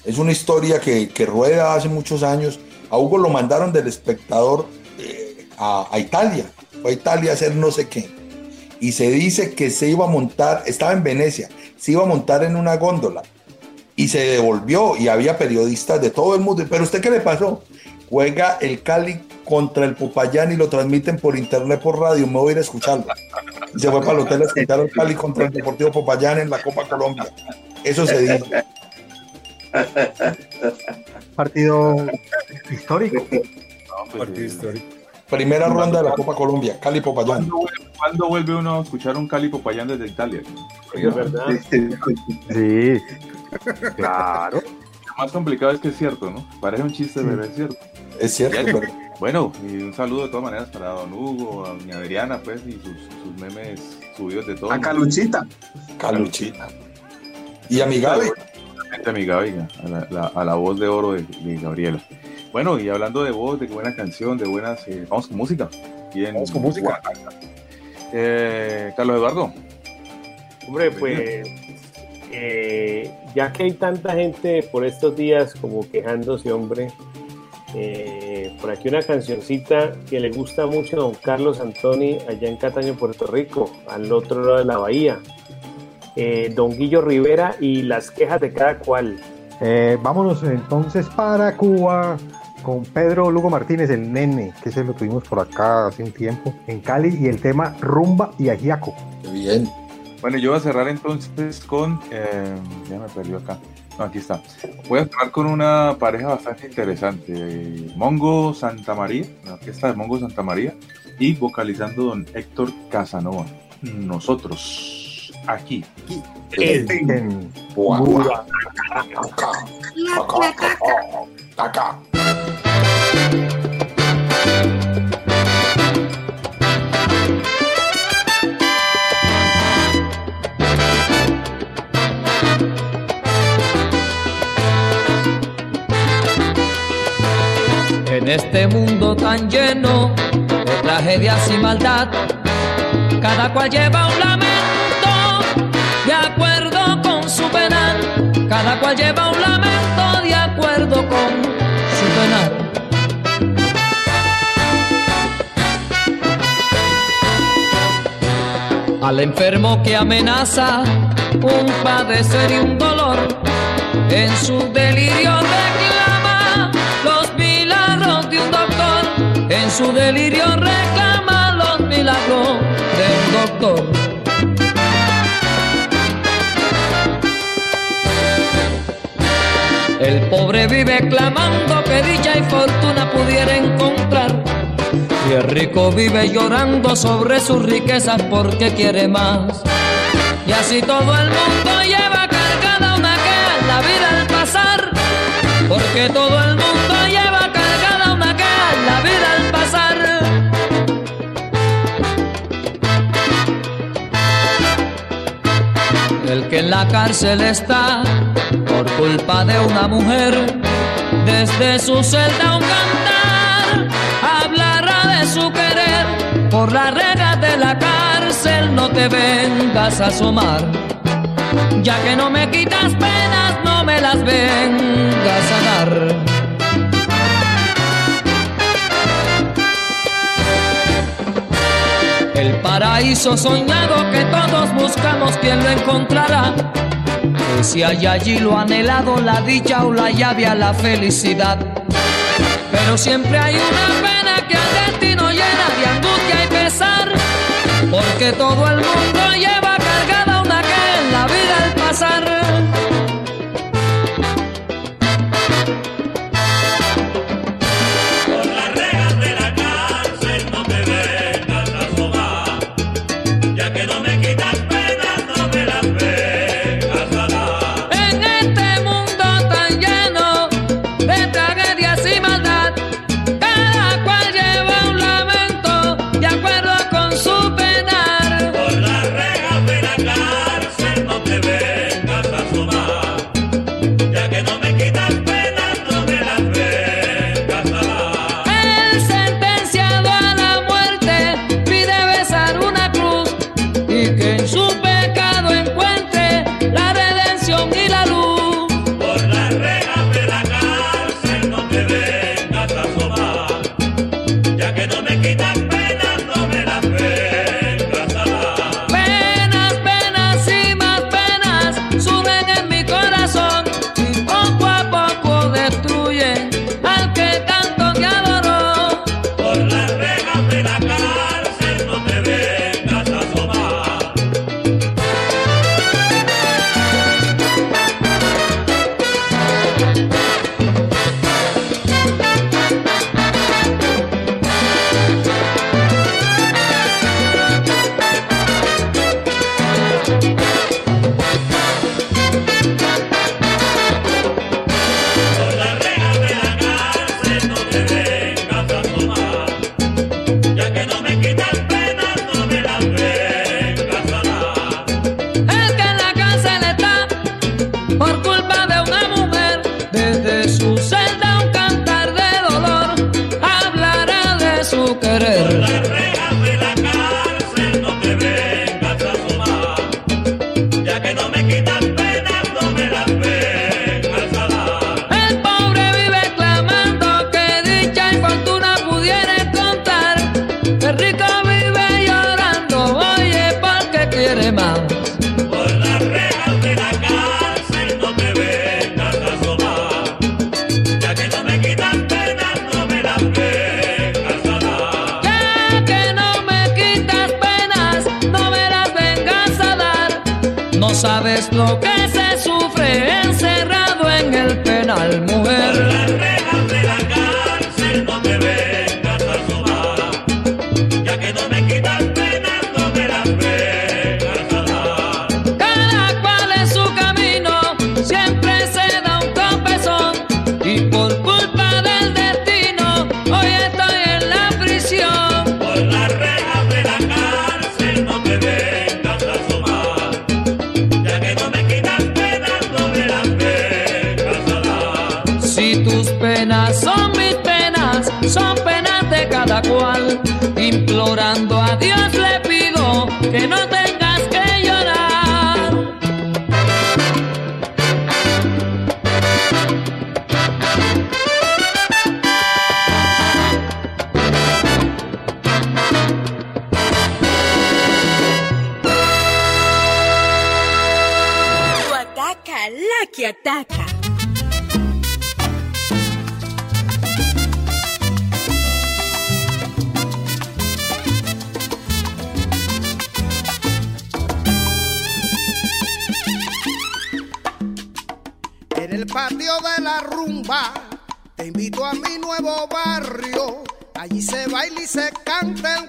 es una historia que, que rueda hace muchos años. A Hugo lo mandaron del espectador a, a Italia. Fue a Italia a hacer no sé qué. y se dice que se iba a montar, estaba en Venecia, se iba a montar en una góndola y se devolvió y había periodistas de todo el mundo. Pero usted qué le pasó? Juega el Cali contra el Popayán y lo transmiten por internet, por radio, me voy a ir a escucharlo. Y se fue para el hotel a escuchar el Cali contra el Deportivo Popayán en la Copa Colombia. Eso se dice. Partido histórico. Partido histórico. Primera ronda de la Copa Colombia, Cali Popayán. ¿Cuándo, vuelve- cuándo vuelve uno a escuchar un Cali Popayán desde Italia? Es verdad. Sí, claro. Lo más complicado es que es cierto, ¿no? Parece un chiste, pero es cierto. Es cierto, pero Bueno, y un saludo de todas maneras para Don Hugo, a Doña Adriana, pues, y sus, sus memes subidos de todo. A Caluchita. Caluchita. Y a mi Gaby. A mi Gaby, a la, la- a la voz de oro de, de Gabriela. Bueno, y hablando de voz, de buena canción, de buenas. eh, vamos con música. Bien, Vamos con música. Eh, Carlos Eduardo. Hombre, pues eh, ya que hay tanta gente por estos días como quejándose, hombre, eh, por aquí una cancioncita que le gusta mucho a don Carlos Antoni allá en Cataño, Puerto Rico, al otro lado de la bahía. Eh, don Guillo Rivera y las quejas de cada cual. Eh, vámonos entonces para Cuba con Pedro Lugo Martínez, el nene, que se lo tuvimos por acá hace un tiempo, en Cali, y el tema Rumba y Ajiaco. Bien. Bueno, yo voy a cerrar entonces con. eh, ya me perdió acá. No, aquí está. Voy a cerrar con una pareja bastante interesante. Mongo Santa María, la orquesta de Mongo Santa María, y vocalizando don Héctor Casanova. Nosotros, aquí. En Buah, Acá. En este mundo tan lleno de tragedias y maldad, cada cual lleva un lamento Cada cual lleva un lamento de acuerdo con su penal. Al enfermo que amenaza un padecer y un dolor, en su delirio reclama los milagros de un doctor. En su delirio reclama los milagros de un doctor. Pobre vive clamando que dicha y fortuna pudiera encontrar. Y el rico vive llorando sobre sus riquezas porque quiere más. Y así todo el mundo lleva cargada una queja en la vida al pasar. Porque todo el mundo lleva cargada una queja en la vida al pasar. El que en la cárcel está culpa de una mujer, desde su celda un cantar hablará de su querer. Por las reglas de la cárcel no te vengas a asomar, ya que no me quitas penas, no me las vengas a dar. El paraíso soñado que todos buscamos, ¿quién lo encontrará? Si hay allí lo anhelado, la dicha o la llave a la felicidad. Pero siempre hay una pena que al destino llena de angustia y pesar. Porque todo el mundo lleva cargada una que en la vida al pasar. que no te nuevo barrio. Allí se baila y se canta el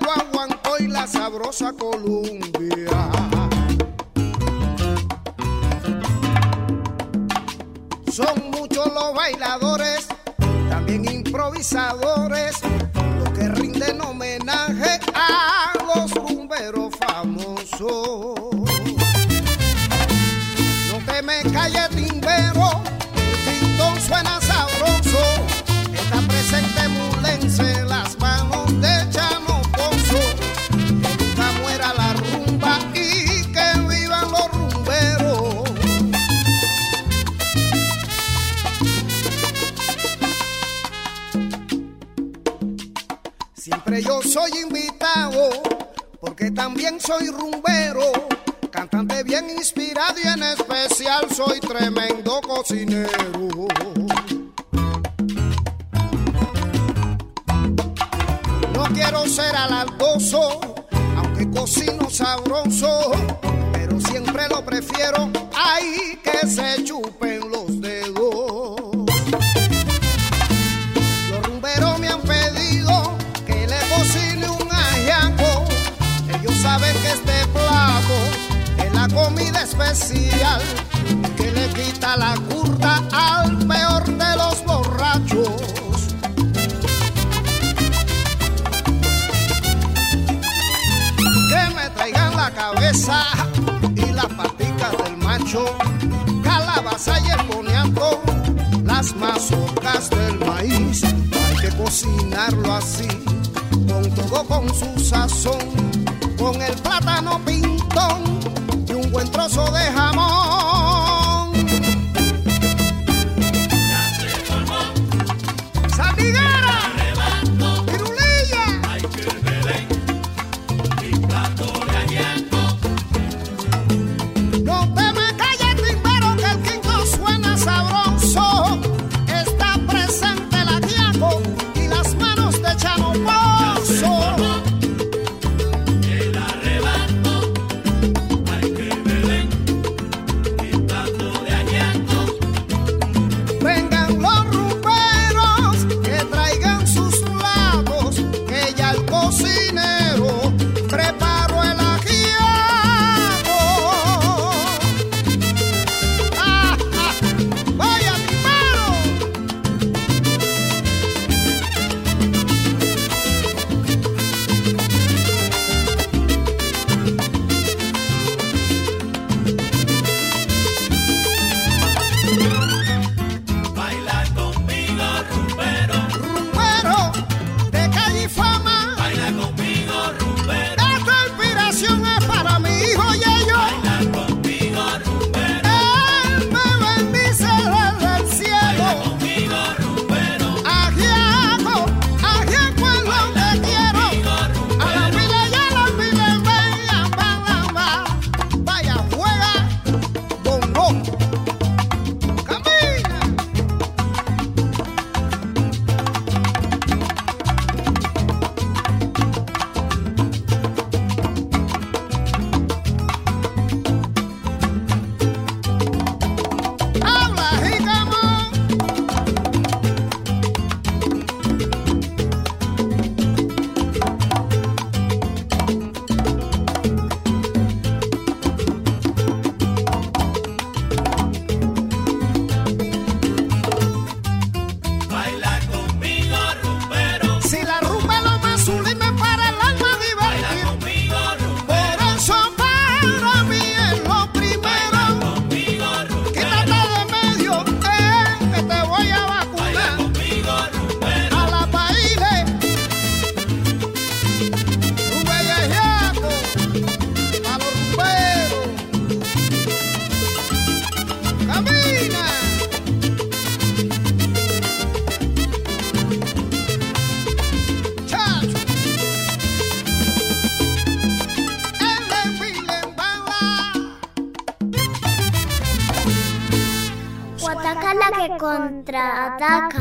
ataca la que contraataca.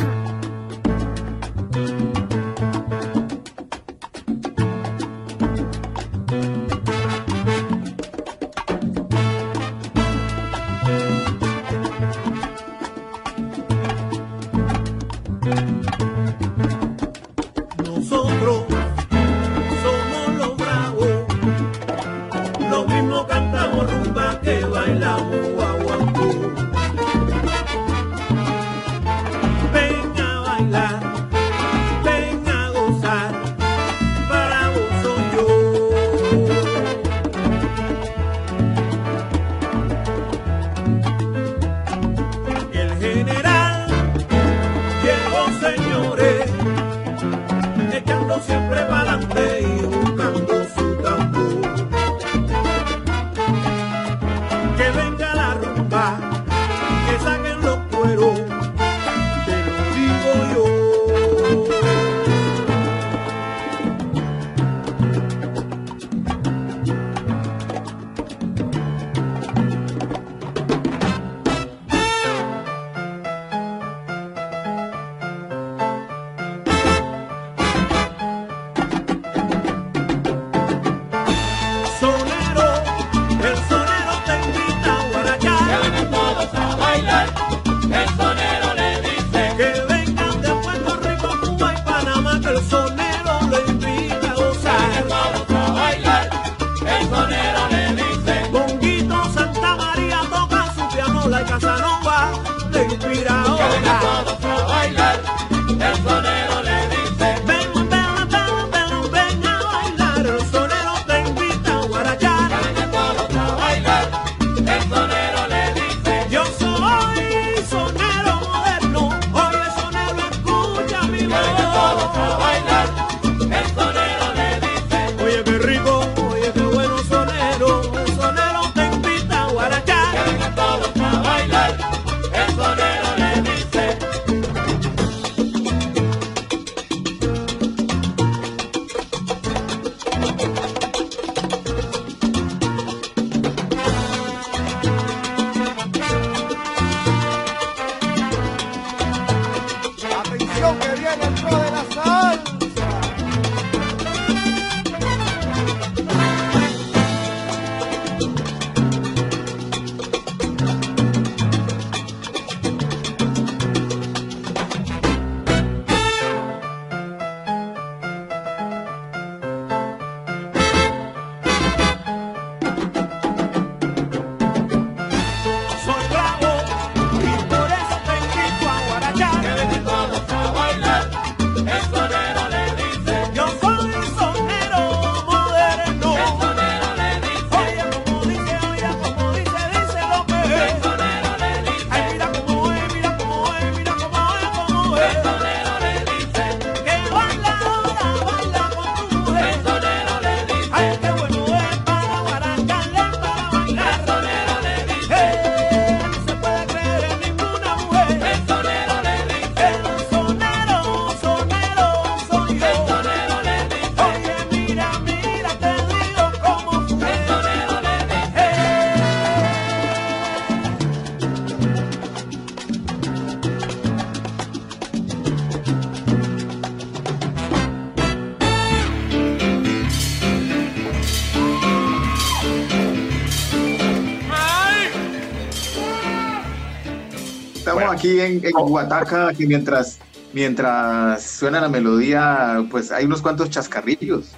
aquí en, en Huataca que mientras, mientras suena la melodía, pues hay unos cuantos chascarrillos.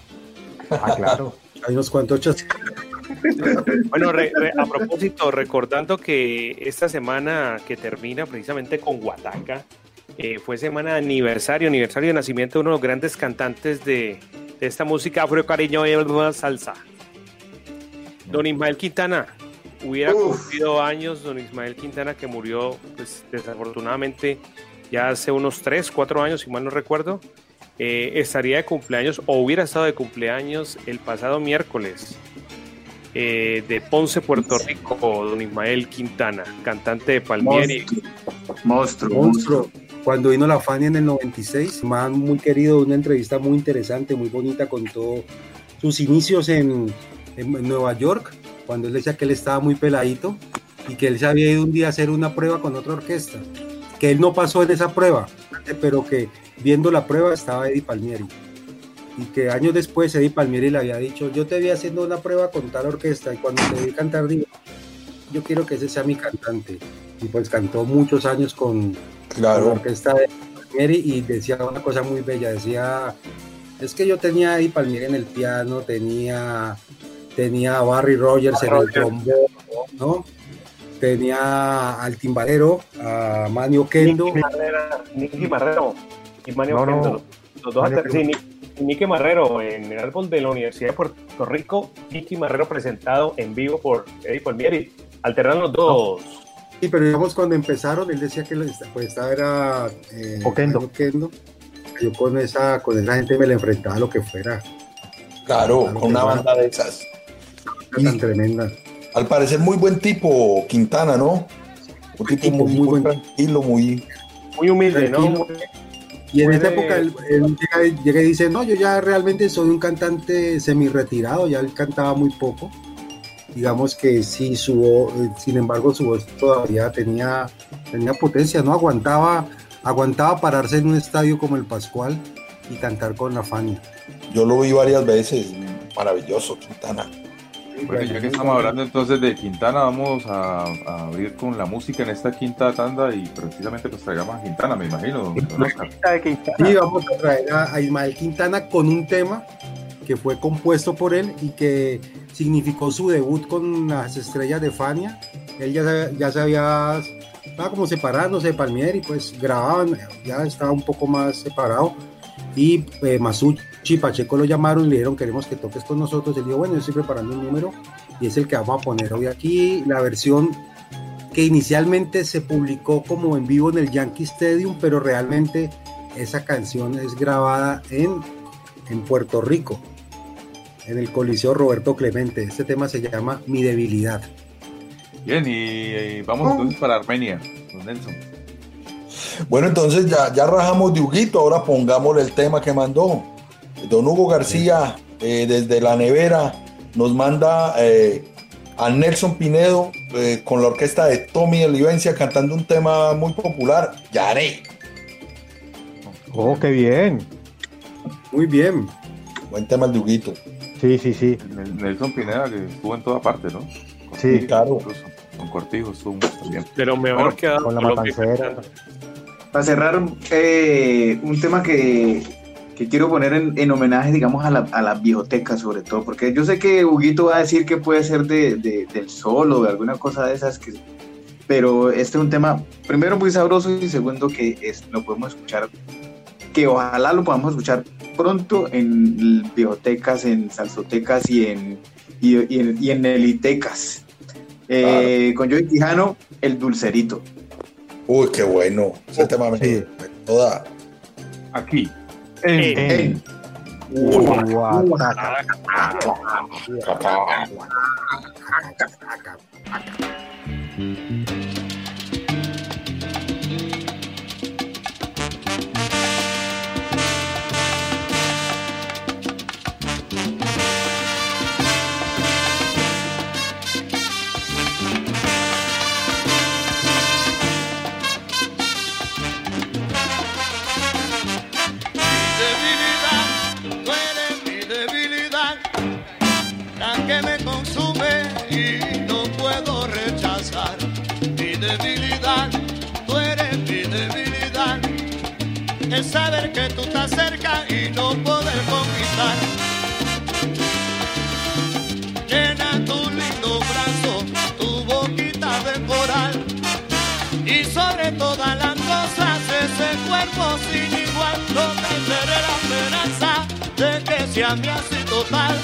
Ah, claro. Hay unos cuantos chascarrillos. Bueno, a propósito, recordando que esta semana que termina precisamente con Huataca, eh, fue semana de aniversario, aniversario de nacimiento de uno de los grandes cantantes de, de esta música afro cariño y salsa. Don Ismael Quintana, hubiera cumplido años don Ismael Quintana que murió desafortunadamente ya hace unos 3, 4 años, si mal no recuerdo, eh, estaría de cumpleaños o hubiera estado de cumpleaños el pasado miércoles eh, de Ponce, Puerto Rico, don Ismael Quintana, cantante de Palmieri. Monstruo, monstruo. Cuando vino la Fania en el 96, más muy querido, una entrevista muy interesante, muy bonita, contó sus inicios en, en Nueva York, cuando él decía que él estaba muy peladito, y que él se había ido un día a hacer una prueba con otra orquesta, que él no pasó en esa prueba, pero que viendo la prueba estaba Eddie Palmieri. Y que años después Eddie Palmieri le había dicho, yo te vi haciendo una prueba con tal orquesta y cuando te vi cantar digo, yo quiero que ese sea mi cantante. Y pues cantó muchos años con, la orquesta de Palmieri y decía una cosa muy bella, decía, es que yo tenía a Eddie Palmieri en el piano, tenía, tenía a Barry Rogers en el trombón, ¿no? Tenía al timbalero, a Manio Kendo. Nicky Marrero, Nicky Marrero y Manio No, no. Kendo, los- los dos Manio artistas- sí, Ni- Nicky Marrero en el álbum de la Universidad de Puerto Rico, Nicky Marrero presentado en vivo por Eddie Palmieri, alternan los dos. Sí, pero digamos cuando empezaron, él decía que la- pues esta era eh, Oquendo. Manio Kendo. Yo con esa, con esa gente me la enfrentaba a lo que fuera. Claro, con una banda de esas. Tan tremenda. Al parecer muy buen tipo Quintana, ¿no? Un tipo, muy, muy tranquilo, muy... Muy humilde, Tranquilo. Y en esa época él, él llega, llega y dice, no, yo ya realmente soy un cantante semi-retirado, ya él cantaba muy poco. Digamos que sí, su voz, eh, sin embargo, su voz todavía tenía, tenía potencia, ¿no? Aguantaba, aguantaba pararse en un estadio como el Pascual y cantar con la Fania. Yo lo vi varias veces, maravilloso Quintana. Bueno, ya que estamos hablando entonces de Quintana, vamos a, a abrir con la música en esta quinta tanda y precisamente pues traigamos a Quintana, me imagino. don- don Oscar. Sí, vamos a traer a, a Ismael Quintana con un tema que fue compuesto por él y que significó su debut con las estrellas de Fania. Él ya, se- ya se había, estaba como separándose de Palmieri, pues grababan, ya estaba un poco más separado. Y eh, Masucci y Pacheco lo llamaron y le dijeron queremos que toques con nosotros. Él dijo, bueno, yo estoy preparando un número y es el que vamos a poner hoy aquí. La versión que inicialmente se publicó como en vivo en el Yankee Stadium, pero realmente esa canción es grabada en, en Puerto Rico, en el Coliseo Roberto Clemente. Este tema se llama Mi debilidad. Bien, y, eh, vamos entonces para Armenia, don Nelson. Bueno, entonces ya, ya rajamos de Huguito, ahora pongámosle el tema que mandó. Don Hugo García, eh, desde la nevera, nos manda eh, a Nelson Pinedo eh, con la orquesta de Tommy Olivencia cantando un tema muy popular, Yaré. Oh, qué bien. Muy bien. Buen tema el de Huguito. Sí, sí, sí. Nel- Nelson Pineda, que estuvo en toda parte, ¿no? Sí, claro. Incluso, con Cortijo estuvo también. Pero mejor Bueno, que Con la Colombia matancera. cantando. Para cerrar, eh, un tema que, que quiero poner en, en homenaje, digamos, a la, a la biblioteca sobre todo, porque yo sé que Huguito va a decir que puede ser de, de- del sol o de alguna cosa de esas, que, pero este es un tema, primero, muy sabroso y segundo, que es, lo podemos escuchar, que ojalá lo podamos escuchar pronto en bibliotecas, en salsotecas y en, y, y en, y en nelitecas. Eh, Con Joey Quijano, El Dulcerito. Uy, qué bueno. Ese tema me, Sí. me toda. Aquí. เอ็งเอ็งวัววัวกับกับกับกับกับ que me consume y no puedo rechazar. Mi debilidad, tú eres mi debilidad, es saber que tú estás cerca y no poder conquistar. Llena tu lindo brazo, tu boquita de coral y sobre todas las cosas ese cuerpo sin de que sea mi así total.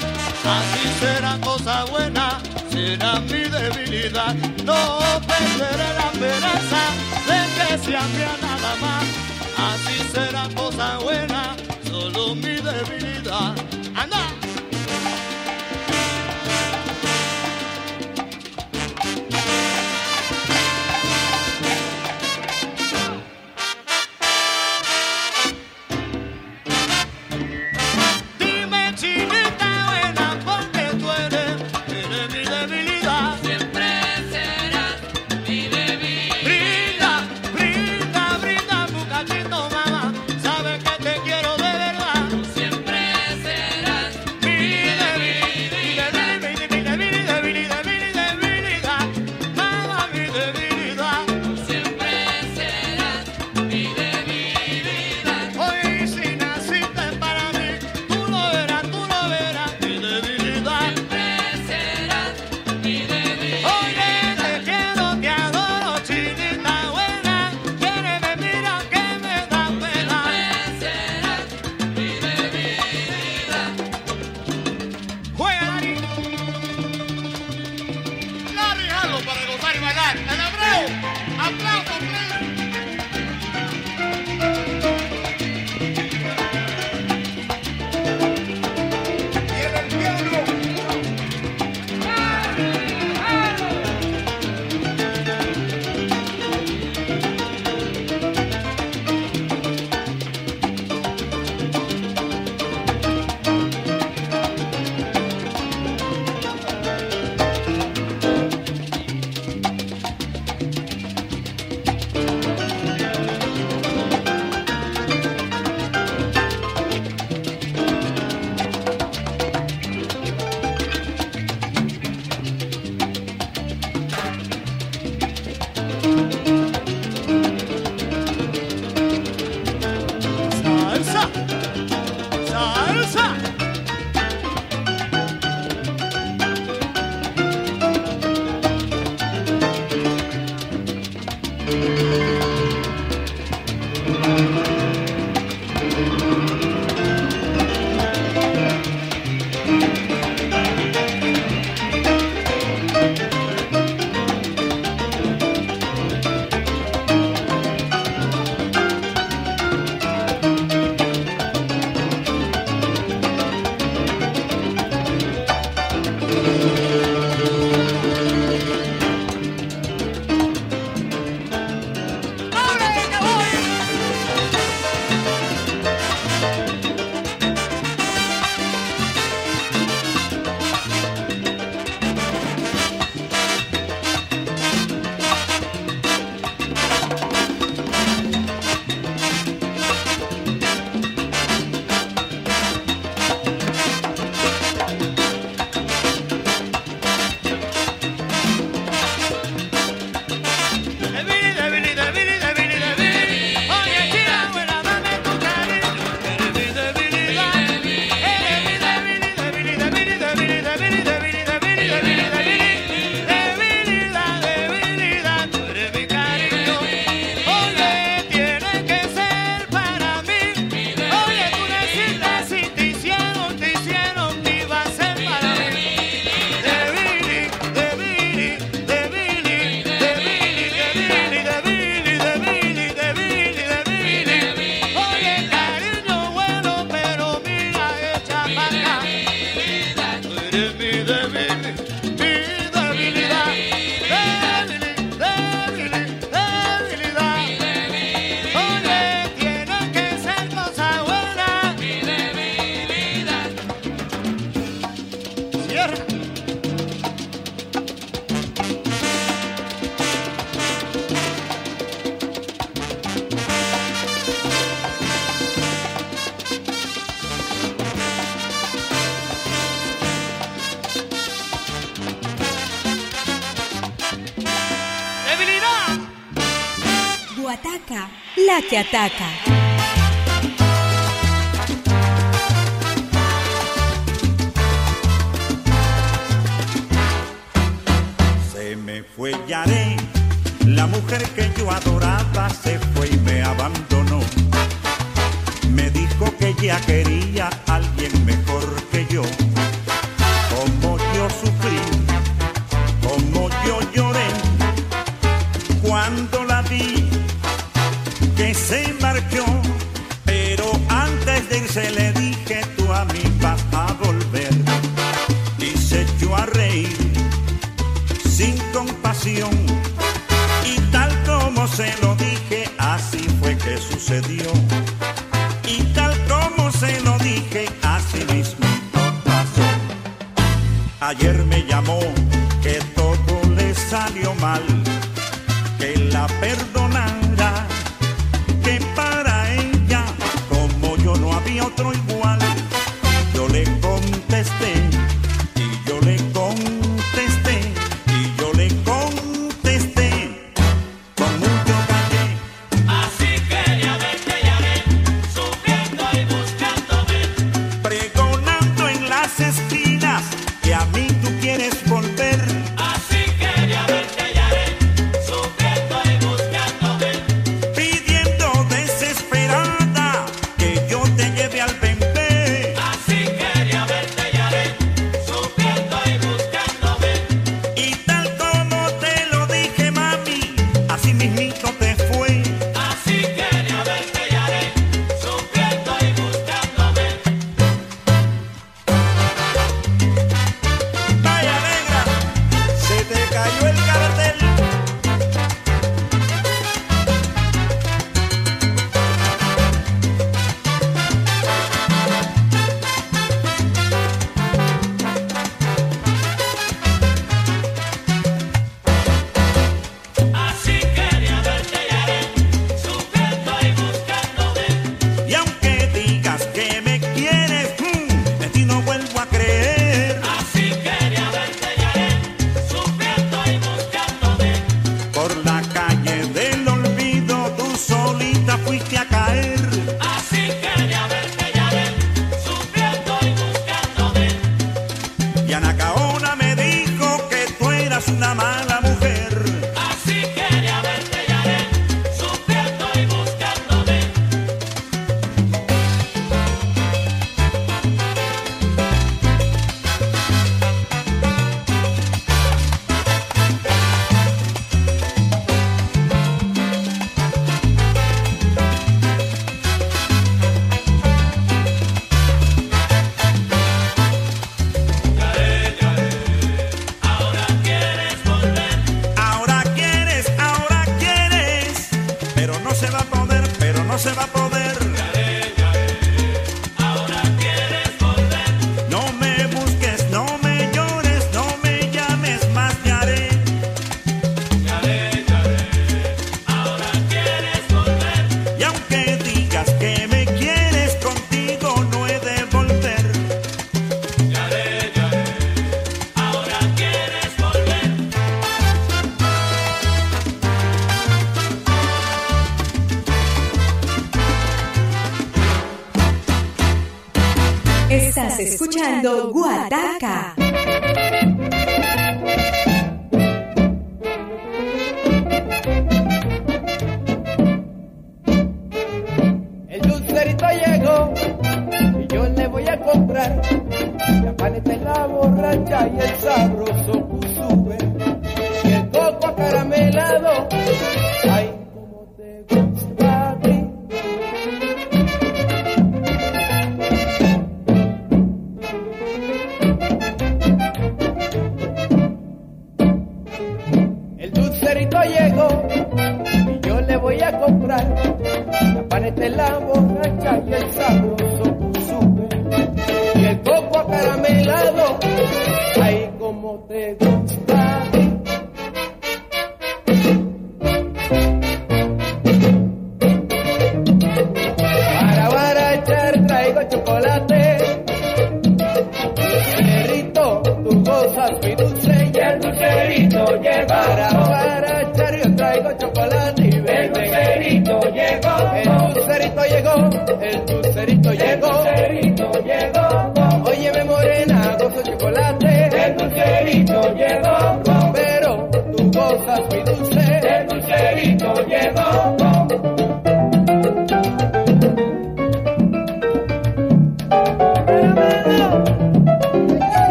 Así será cosa buena será mi debilidad. No perderé la esperanza de que sea mía nada más. Así será cosa buena solo mi debilidad. Anda ataca. Escuchando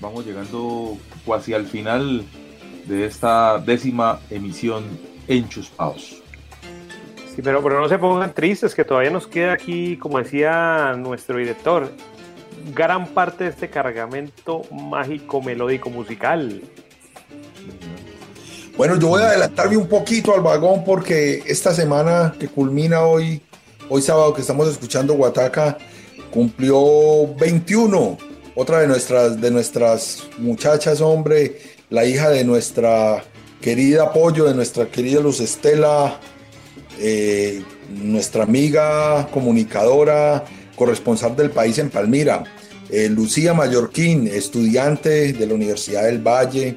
vamos llegando casi al final de esta décima emisión en Chuspaos. Sí, pero, pero no se pongan tristes, que todavía nos queda aquí, como decía nuestro director, gran parte de este cargamento mágico, melódico, musical. Bueno, yo voy a adelantarme un poquito al vagón porque esta semana que culmina hoy, hoy sábado que estamos escuchando Guataca, cumplió 21. Otra de nuestras, de nuestras muchachas, hombre, la hija de nuestra querida Pollo, de nuestra querida Luz Estela, eh, nuestra amiga comunicadora, corresponsal del país en Palmira, eh, Lucía Mallorquín, estudiante de la Universidad del Valle,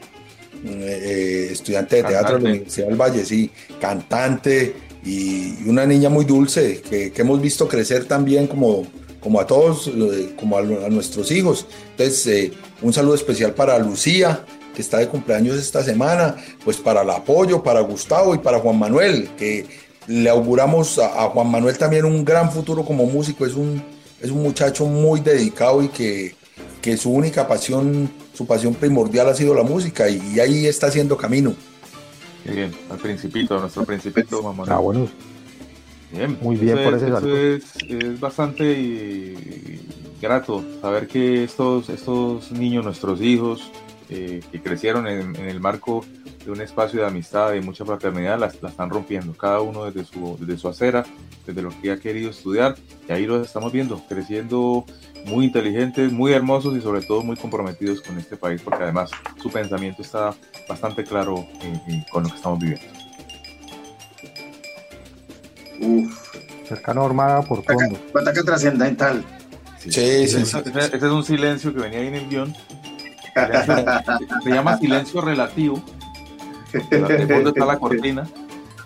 eh, estudiante de teatro de la. Universidad del Valle, sí, cantante y y una niña muy dulce que, que hemos visto crecer también como, como a todos, como a, a nuestros hijos. Entonces, eh, un saludo especial para Lucía, que está de cumpleaños esta semana, pues para el apoyo, para Gustavo y para Juan Manuel, que le auguramos a, a Juan Manuel también un gran futuro como músico, es un, es un muchacho muy dedicado y que, que su única pasión, su pasión primordial ha sido la música y, y ahí está haciendo camino. Qué bien, al principito, nuestro principito, mamá. Ah, bueno. Bien, Muy bien eso por es- ese salto. es, es bastante eh, grato saber que estos, estos niños, nuestros hijos, eh, que crecieron en, en el marco de un espacio de amistad y mucha fraternidad, la, la están rompiendo, cada uno desde su, desde su acera, desde lo que ha querido estudiar, y ahí los estamos viendo, creciendo muy inteligentes, muy hermosos y sobre todo muy comprometidos con este país, porque además su pensamiento está bastante claro eh, con lo que estamos viviendo. Uf, Cercano a Armada por fondo. ataque trascendental. Sí, sí, ese- sí. ese es un silencio que venía ahí en el guion. *laughs* Se llama silencio relativo. De fondo está la cortina.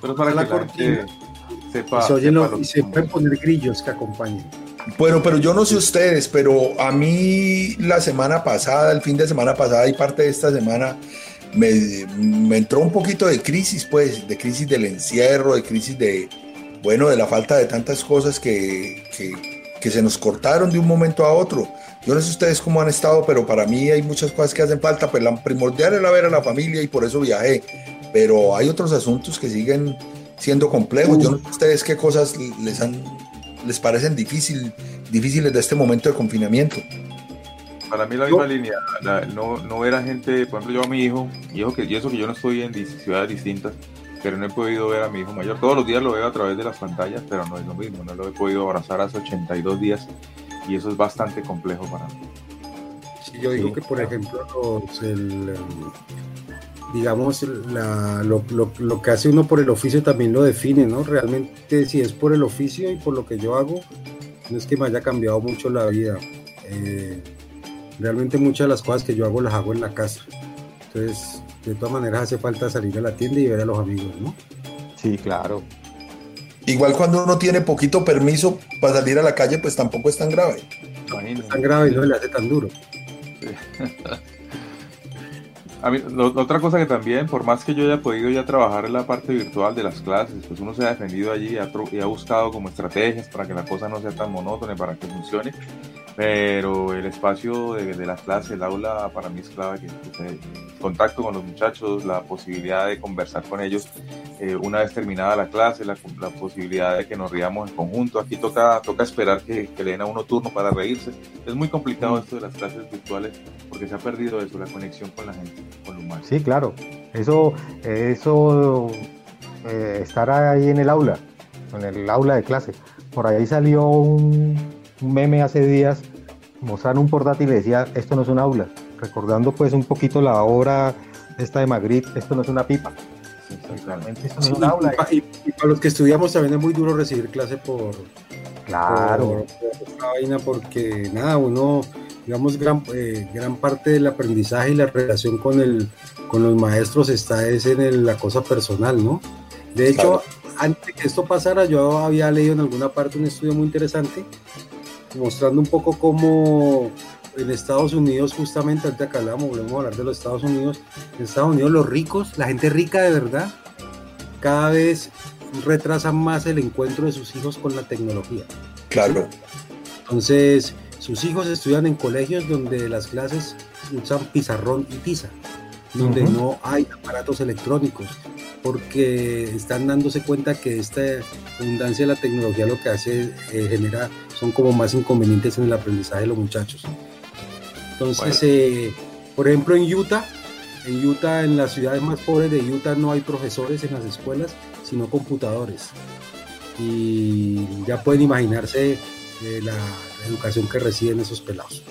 Pero para La que la gente sepa. Se, oyen sepa los- lo y se pueden poner grillos que acompañen. Bueno, pero yo no sé ustedes, pero a mí la semana pasada, el fin de semana pasada y parte de esta semana, me, me entró un poquito de crisis, pues, de crisis del encierro, de crisis de, bueno, de la falta de tantas cosas que, que, que se nos cortaron de un momento a otro. Yo no sé ustedes cómo han estado, pero para mí hay muchas cosas que hacen falta, pues la primordial era ver a la familia y por eso viajé, pero hay otros asuntos que siguen siendo complejos. Yo no sé ustedes qué cosas les han les parecen difícil, difíciles de este momento de confinamiento. Para mí la misma línea, la- no, no ver a gente, por ejemplo yo a mi hijo, y eso que, y eso que yo no estoy en ciudades distintas, pero no he podido ver a mi hijo mayor. Todos los días lo veo a través de las pantallas, pero no es lo mismo, no lo he podido abrazar hace 82 días y eso es bastante complejo para mí. Sí, yo digo que, por ejemplo, los, el, em, digamos, la- lo, lo- lo que hace uno por el oficio también lo define, ¿no? Realmente, si es por el oficio y por lo que yo hago, no es que me haya cambiado mucho la vida. Eh, realmente muchas de las cosas que yo hago las hago en la casa. Entonces, de todas maneras hace falta salir a la tienda y ver a los amigos, ¿no? Sí, claro. Igual cuando uno tiene poquito permiso para salir a la calle, pues tampoco es tan grave. No es tan grave y no se le hace tan duro. *laughs* A mí, lo- otra cosa que también, por más que yo haya podido ya trabajar en la parte virtual de las clases, pues uno se ha defendido allí ha tro- y ha buscado como estrategias para que la cosa no sea tan monótona y para que funcione. Pero el espacio de, de la clase, el aula, para mí es clave que, que contacto con los muchachos, la posibilidad de conversar con ellos eh, una vez terminada la clase, la, la posibilidad de que nos riamos en conjunto. Aquí toca, toca esperar que, que le den a uno turno para reírse. Es muy complicado esto de las clases virtuales porque se ha perdido eso, la conexión con la gente, con lo humano. Sí, claro. Eso, eso, eh, estar ahí en el aula, en el aula de clase. Por ahí salió un, un meme hace días, mostraron un portátil y decía, esto no es un aula. Recordando pues un poquito la obra esta de Magritte, esto no es una pipa. Realmente esto no Sí, es un aula. y, pa- y- y para los que estudiamos también es muy duro recibir clase por, Claro. por- por esta vaina porque nada, uno, digamos, gran, eh, gran parte del aprendizaje y la relación con, el, con los maestros está es en el- la cosa personal, ¿no? De hecho, antes de que esto pasara, yo había leído en alguna parte un estudio muy interesante mostrando un poco cómo en Estados Unidos, justamente ahorita que hablamos, volvemos a hablar de los Estados Unidos, en Estados Unidos los ricos, la gente rica de verdad, cada vez retrasan más el encuentro de sus hijos con la tecnología. Claro. Entonces, sus hijos estudian en colegios donde las clases usan pizarrón y tiza, donde no hay aparatos electrónicos, porque están dándose cuenta que esta abundancia de la tecnología lo que hace, eh, genera, son como más inconvenientes en el aprendizaje de los muchachos. Entonces, eh, por ejemplo, en Utah, en Utah, en las ciudades más pobres de Utah, no hay profesores en las escuelas, sino computadores. Y ya pueden imaginarse eh, la educación que reciben esos pelados.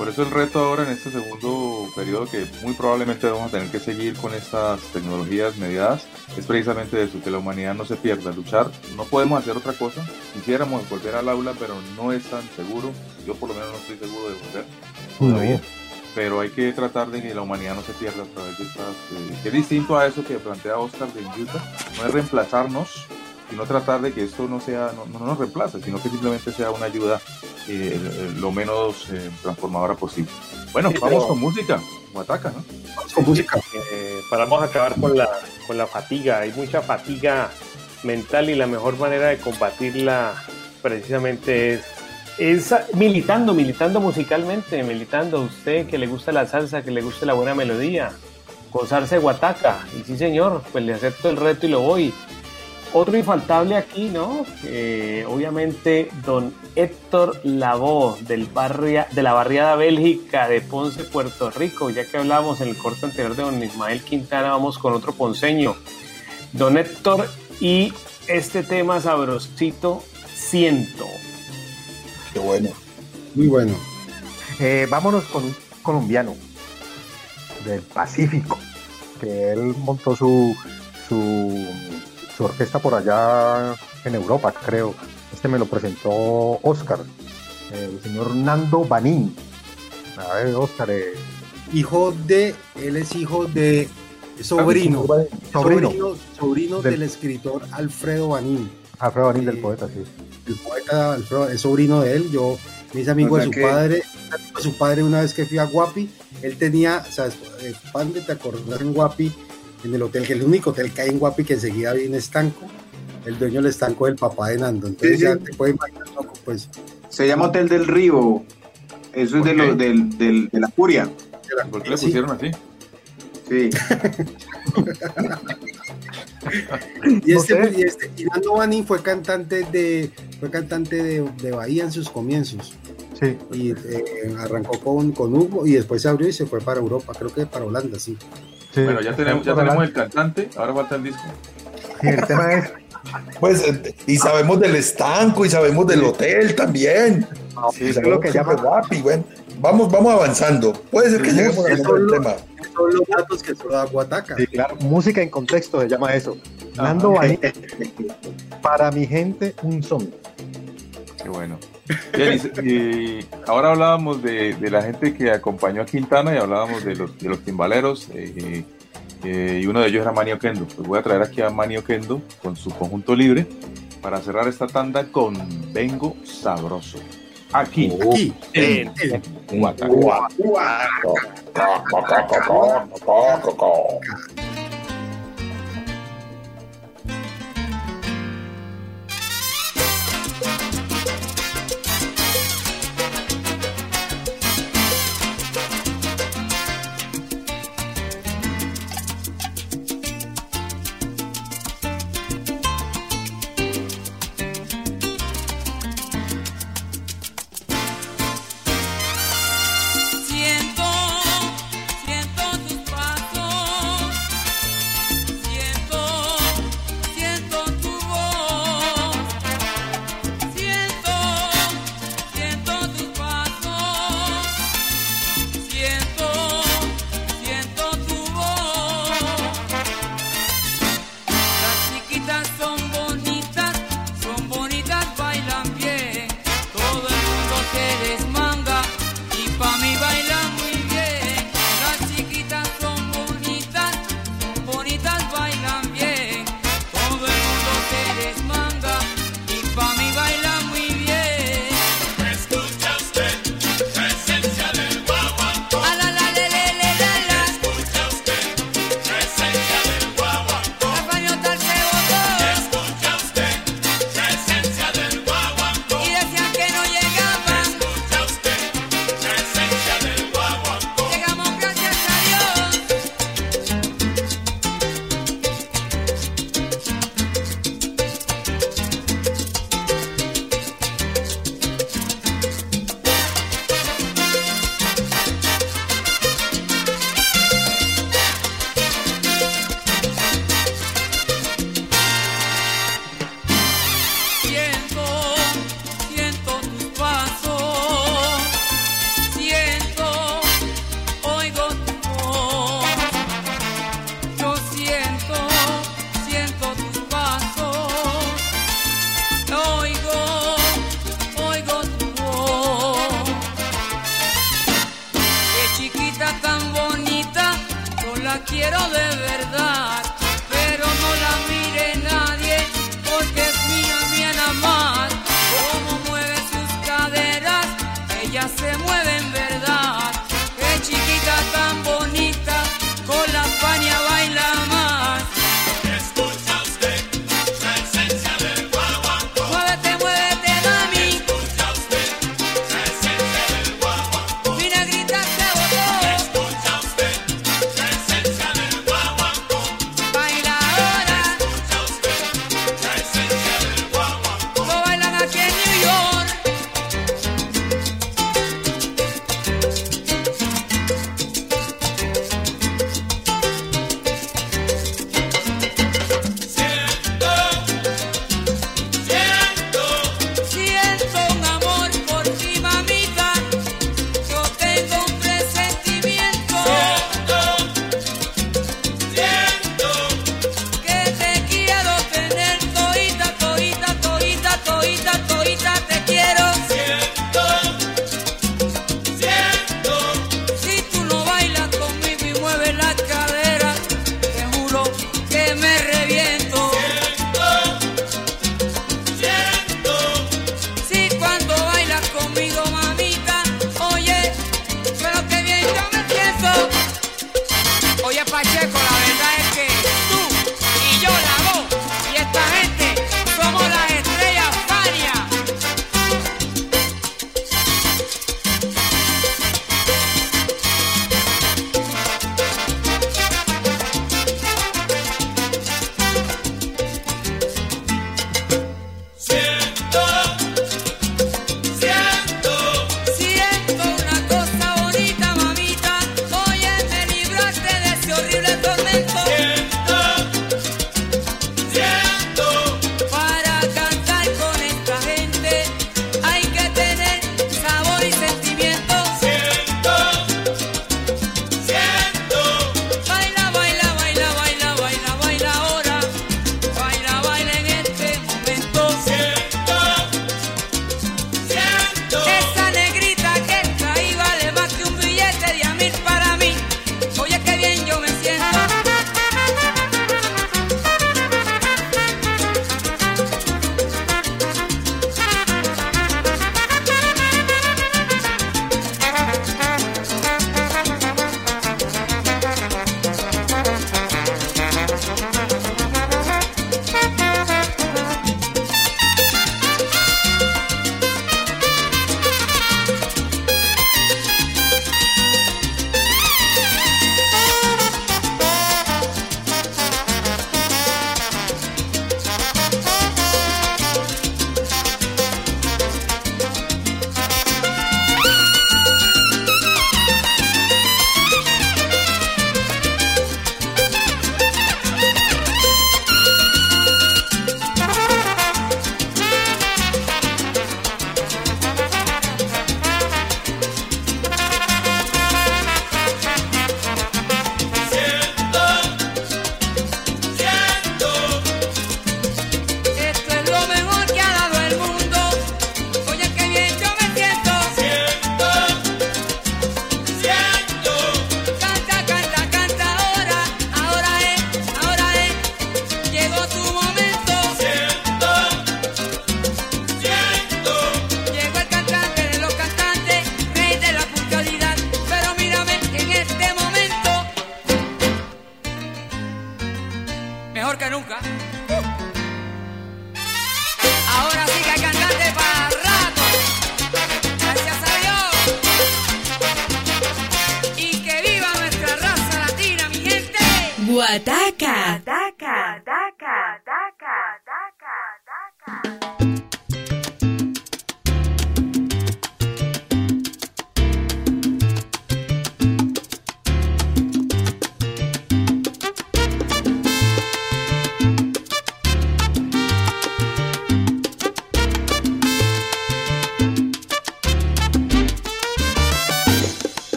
Por eso el reto ahora en este segundo periodo, que muy probablemente vamos a tener que seguir con estas tecnologías mediadas, es precisamente eso, que la humanidad no se pierda, luchar. No podemos hacer otra cosa. Quisiéramos volver al aula, pero no es tan seguro. Yo por lo menos no estoy seguro de volver todavía. Pero hay que tratar de que la humanidad no se pierda a través de estas... eh, que es distinto a eso que plantea Oscar de Utah. No es reemplazarnos, sino tratar de que esto no sea no, no nos reemplace, sino que simplemente sea una ayuda eh, eh, lo menos eh, transformadora posible. Bueno, Sí, vamos pero- con música, Guataca, ¿no? Vamos con música. Eh, para vamos a acabar con la, con la fatiga. Hay mucha fatiga mental y la mejor manera de combatirla precisamente es, es militando, militando musicalmente, militando a usted que le gusta la salsa, que le gusta la buena melodía, gozarse guataca. Y sí, señor, pues le acepto el reto y lo voy. Otro infaltable aquí, ¿no? Eh, obviamente, don Héctor Lavoe, del barria, de la barriada Bélgica de Ponce, Puerto Rico. Ya que hablábamos en el corte anterior de don Ismael Quintana, vamos con otro ponceño. Don Héctor y este tema sabrosito, siento. Qué bueno. Muy bueno. Eh, vámonos con un colombiano del Pacífico, que él montó su, su, su orquesta por allá en Europa, creo. Este me lo presentó Oscar, el señor Nando Banín. A ver, Oscar, eh, Hijo de, él es hijo de sobrino, Sobrino. sobrino, sobrino Del- del escritor Alfredo Banín. Alfredo Banín del poeta, sí. El poeta Alfredo es sobrino de él. Yo me hice amigo O de su que- padre. Su padre una vez que fui a Guapi, él tenía, o sea, eh, pan de te acordás en Guapi, en el hotel, que es el único hotel que hay en Guapi que enseguida viene estanco. El dueño del estanco es el papá de Nando. Entonces Sí, sí. ya te puedes imaginar, loco, pues. Se llama Hotel del Río. Eso es de, los del, del- de la furia. ¿Por qué le Sí. pusieron así? Sí. *laughs* Y este, sé. y este, y Nando Banín fue cantante de, fue cantante de, de Bahía en sus comienzos. Sí, Y eh, arrancó con, con Hugo y después se abrió y se fue para Europa, creo que para Holanda, sí. Sí. Bueno, ya tenemos, ya tenemos el cantante, ahora falta el disco. Sí, el tema es Pues, eh, y sabemos del estanco y sabemos del hotel también. Sí, es lo que llama Guapi, bueno. vamos, vamos avanzando. Puede ser que lleguemos al tema. Son los datos que solo da Guataca. Sí, claro. Música en contexto se llama eso. Nando Bani, para mi gente, un son. Qué bueno. Y, ahora hablábamos de, de la gente que acompañó a Quintana y hablábamos de los, de los timbaleros. eh, eh, y uno de ellos era Manio Kendo. Pues voy a traer aquí a Manio Kendo con su conjunto libre para cerrar esta tanda con Vengo Sabroso. Aquí, Aquí, en, en- Guataca. Siento, ella se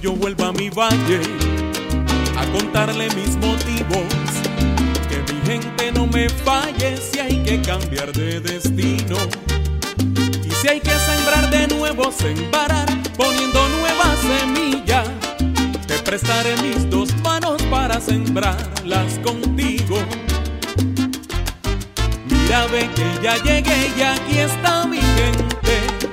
yo vuelva a mi valle a contarle mis motivos. Que mi gente no me falle si hay que cambiar de destino. Y si hay que sembrar de nuevo, sembrar poniendo nueva semilla. Te prestaré mis dos manos para sembrarlas contigo. Mira, ve que ya llegué y aquí está mi gente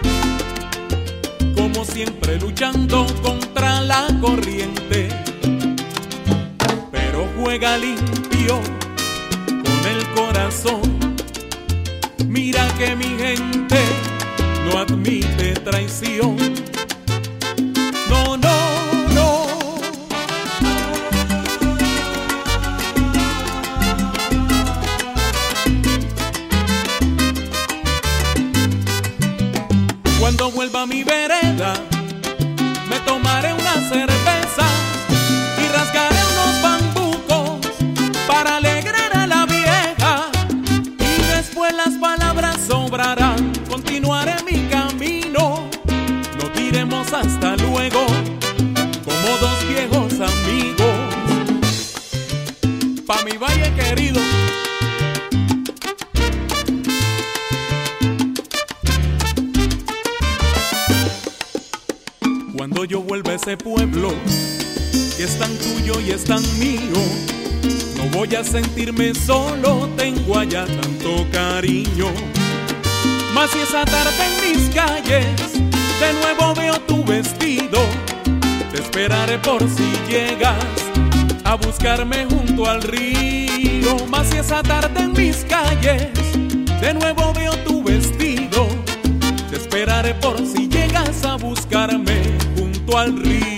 siempre luchando contra la corriente, pero juega limpio con el corazón. Mira que mi gente no admite traición. voy a sentirme solo, tengo allá tanto cariño. Más si esa tarde en mis calles, de nuevo veo tu vestido, te esperaré por si llegas a buscarme junto al río. Más si esa tarde en mis calles, de nuevo veo tu vestido, te esperaré por si llegas a buscarme junto al río.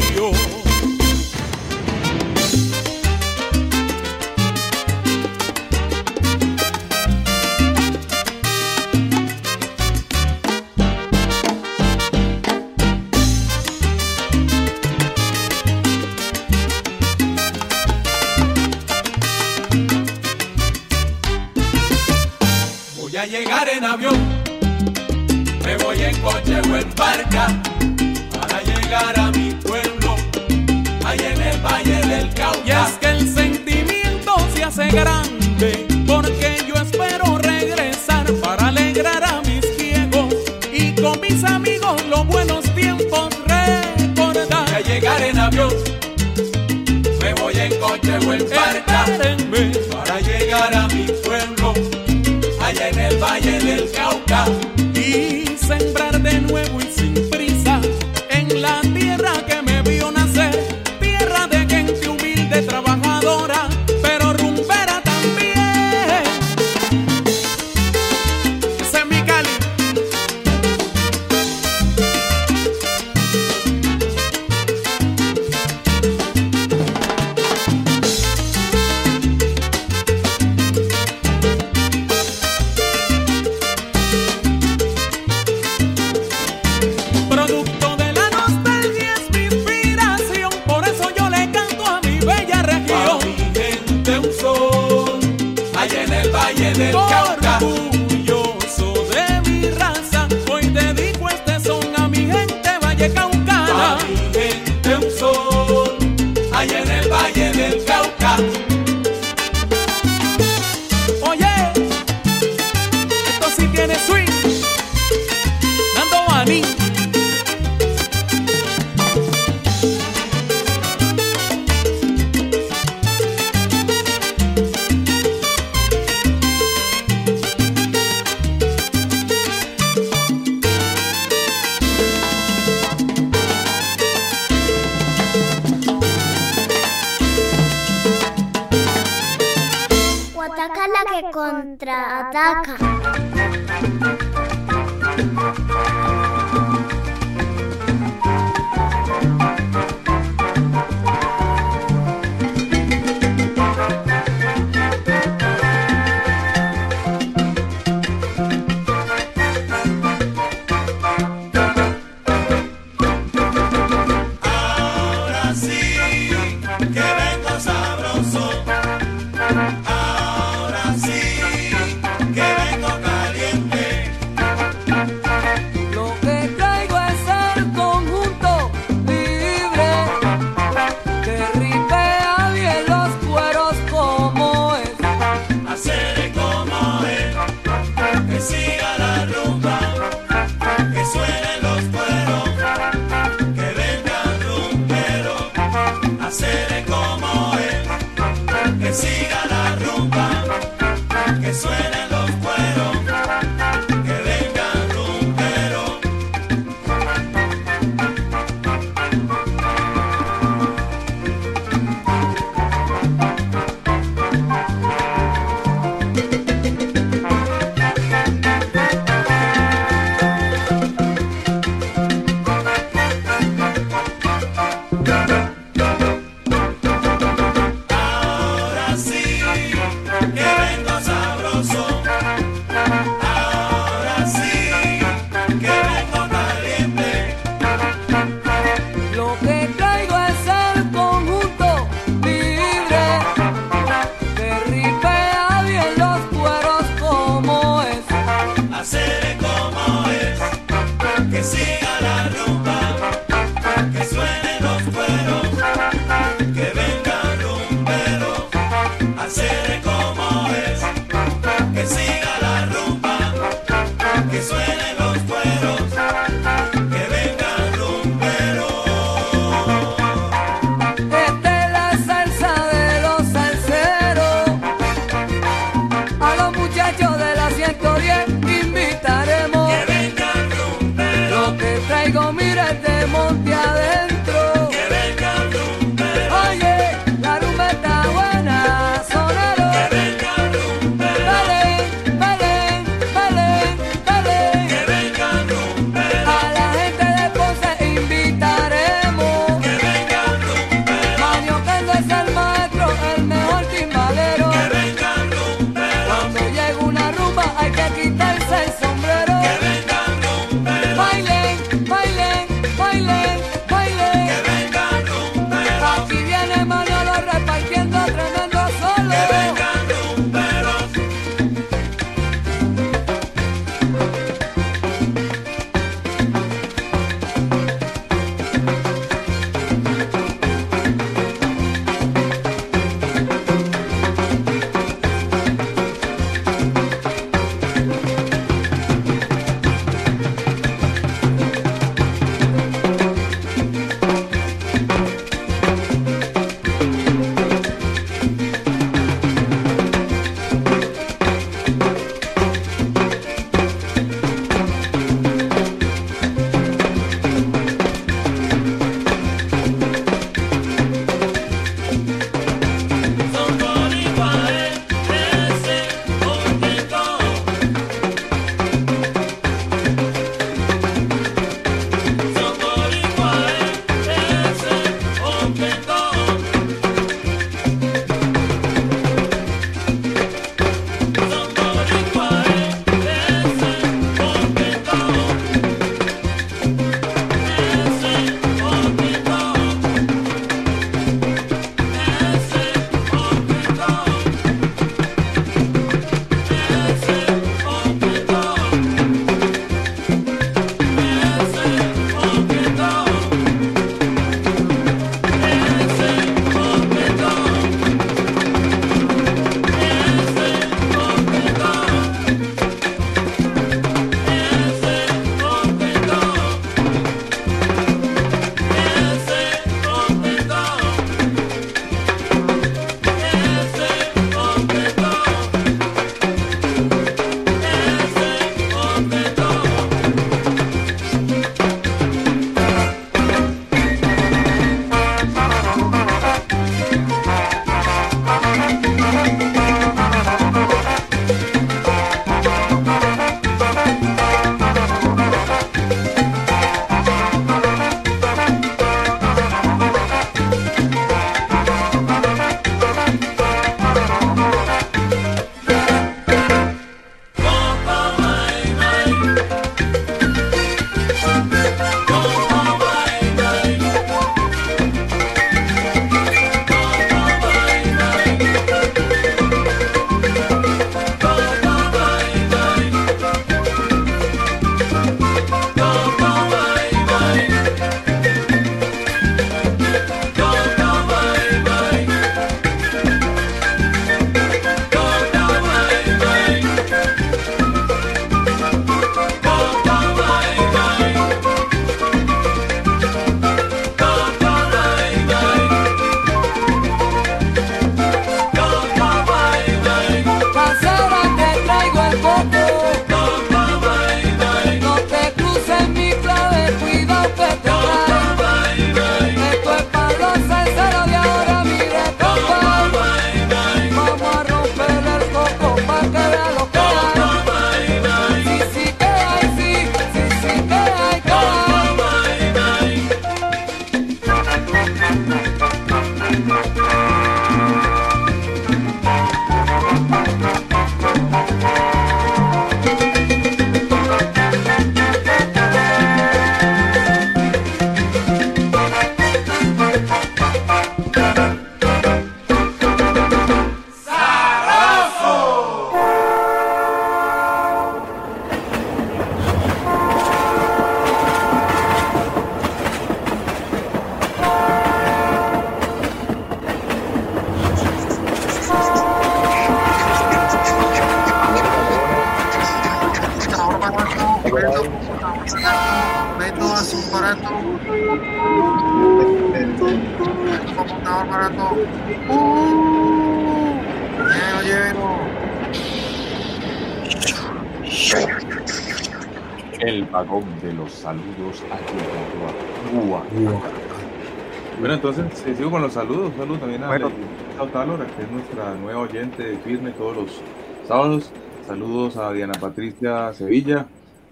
Bueno, entonces sigo con los saludos. Saludos también a Bueno. Otálora, que es nuestra nueva oyente firme todos los sábados. Saludos a Diana Patricia Sevilla,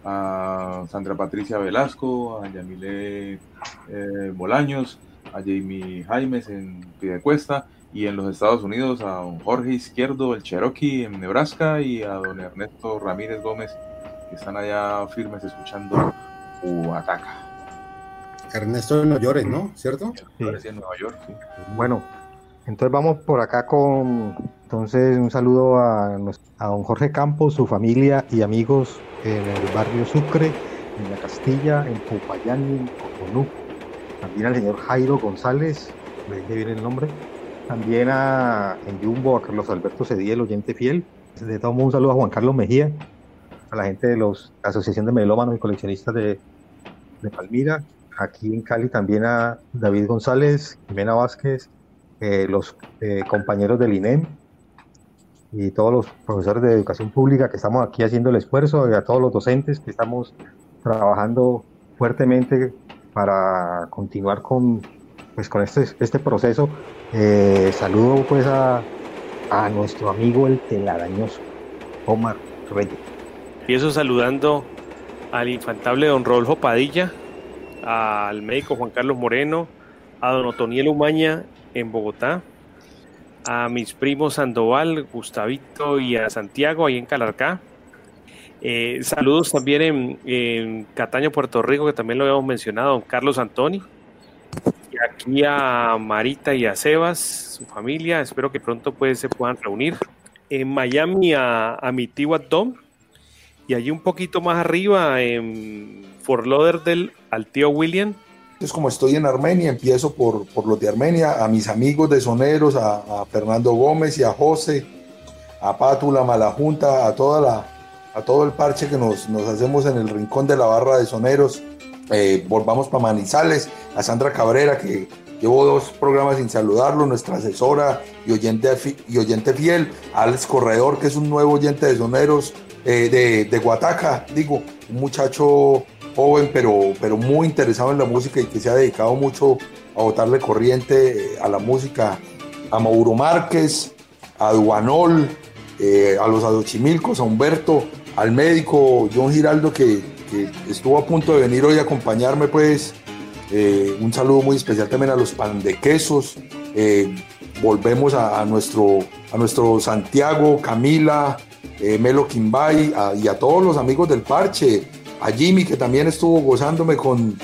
a Sandra Patricia Velasco, a Yamile eh, Bolaños, a Jamie Jaimes en Piedecuesta y en los Estados Unidos a don Jorge Izquierdo, el Cherokee en Nebraska y a don Ernesto Ramírez Gómez, que están allá firmes escuchando Ataca. Ernesto no llores, ¿no? ¿Cierto? Aparece en Nueva York, sí. Bueno, entonces vamos por acá con entonces un saludo a, don Jorge Campos, su familia y amigos en el barrio Sucre, en la Castilla, en Popayán y en Cotonú. También al señor Jairo González, me dije bien el nombre. También a en Jumbo, a Carlos Alberto Cediel, oyente fiel. De todo un saludo a Juan Carlos Mejía, a la gente de los la Asociación de Melómanos y Coleccionistas de, de Palmira. Aquí en Cali también a David González, Jimena Vázquez, eh, los eh, compañeros del INEM y todos los profesores de educación pública que estamos aquí haciendo el esfuerzo, y a todos los docentes que estamos trabajando fuertemente para continuar con, pues, con este, este proceso. Eh, saludo pues a, a nuestro amigo el telarañoso, Omar Reyes. Empiezo saludando al infantable don Rodolfo Padilla, al médico Juan Carlos Moreno, a don Otoniel Umaña en Bogotá, a mis primos Sandoval, Gustavito y a Santiago ahí en Calarcá. Eh, saludos también en, Cataño, Puerto Rico, que también lo habíamos mencionado, don Carlos Antoni. Y aquí a Marita y a Sebas, su familia, espero que pronto pues, se puedan reunir. En Miami a, a mi tío Tom, y allí un poquito más arriba, en Fort Lauderdale, al tío William. Entonces, como estoy en Armenia, empiezo por, por los de Armenia, a mis amigos de Soneros, a, Fernando Gómez y a José, a Pátula, Malajunta, a, toda la, a todo el parche que nos, nos hacemos en el rincón de la barra de Soneros. Eh, volvamos para Manizales, a Sandra Cabrera, que llevo dos programas sin saludarlo, nuestra asesora y oyente, y oyente fiel, Alex Corredor, que es un nuevo oyente de Soneros, eh, de, de Guataca, digo, un muchacho joven, pero, pero muy interesado en la música y que se ha dedicado mucho a botarle corriente eh, a la música, a Mauro Márquez, a Duanol, eh, a los Adochimilcos, a Humberto, al médico John Giraldo que, estuvo a punto de venir hoy a acompañarme, pues eh, un saludo muy especial también a los pan de quesos. eh, volvemos a, nuestro, a nuestro Santiago, Camila, Melo Quimbay y a todos los amigos del parche, a Jimmy que también estuvo gozándome con,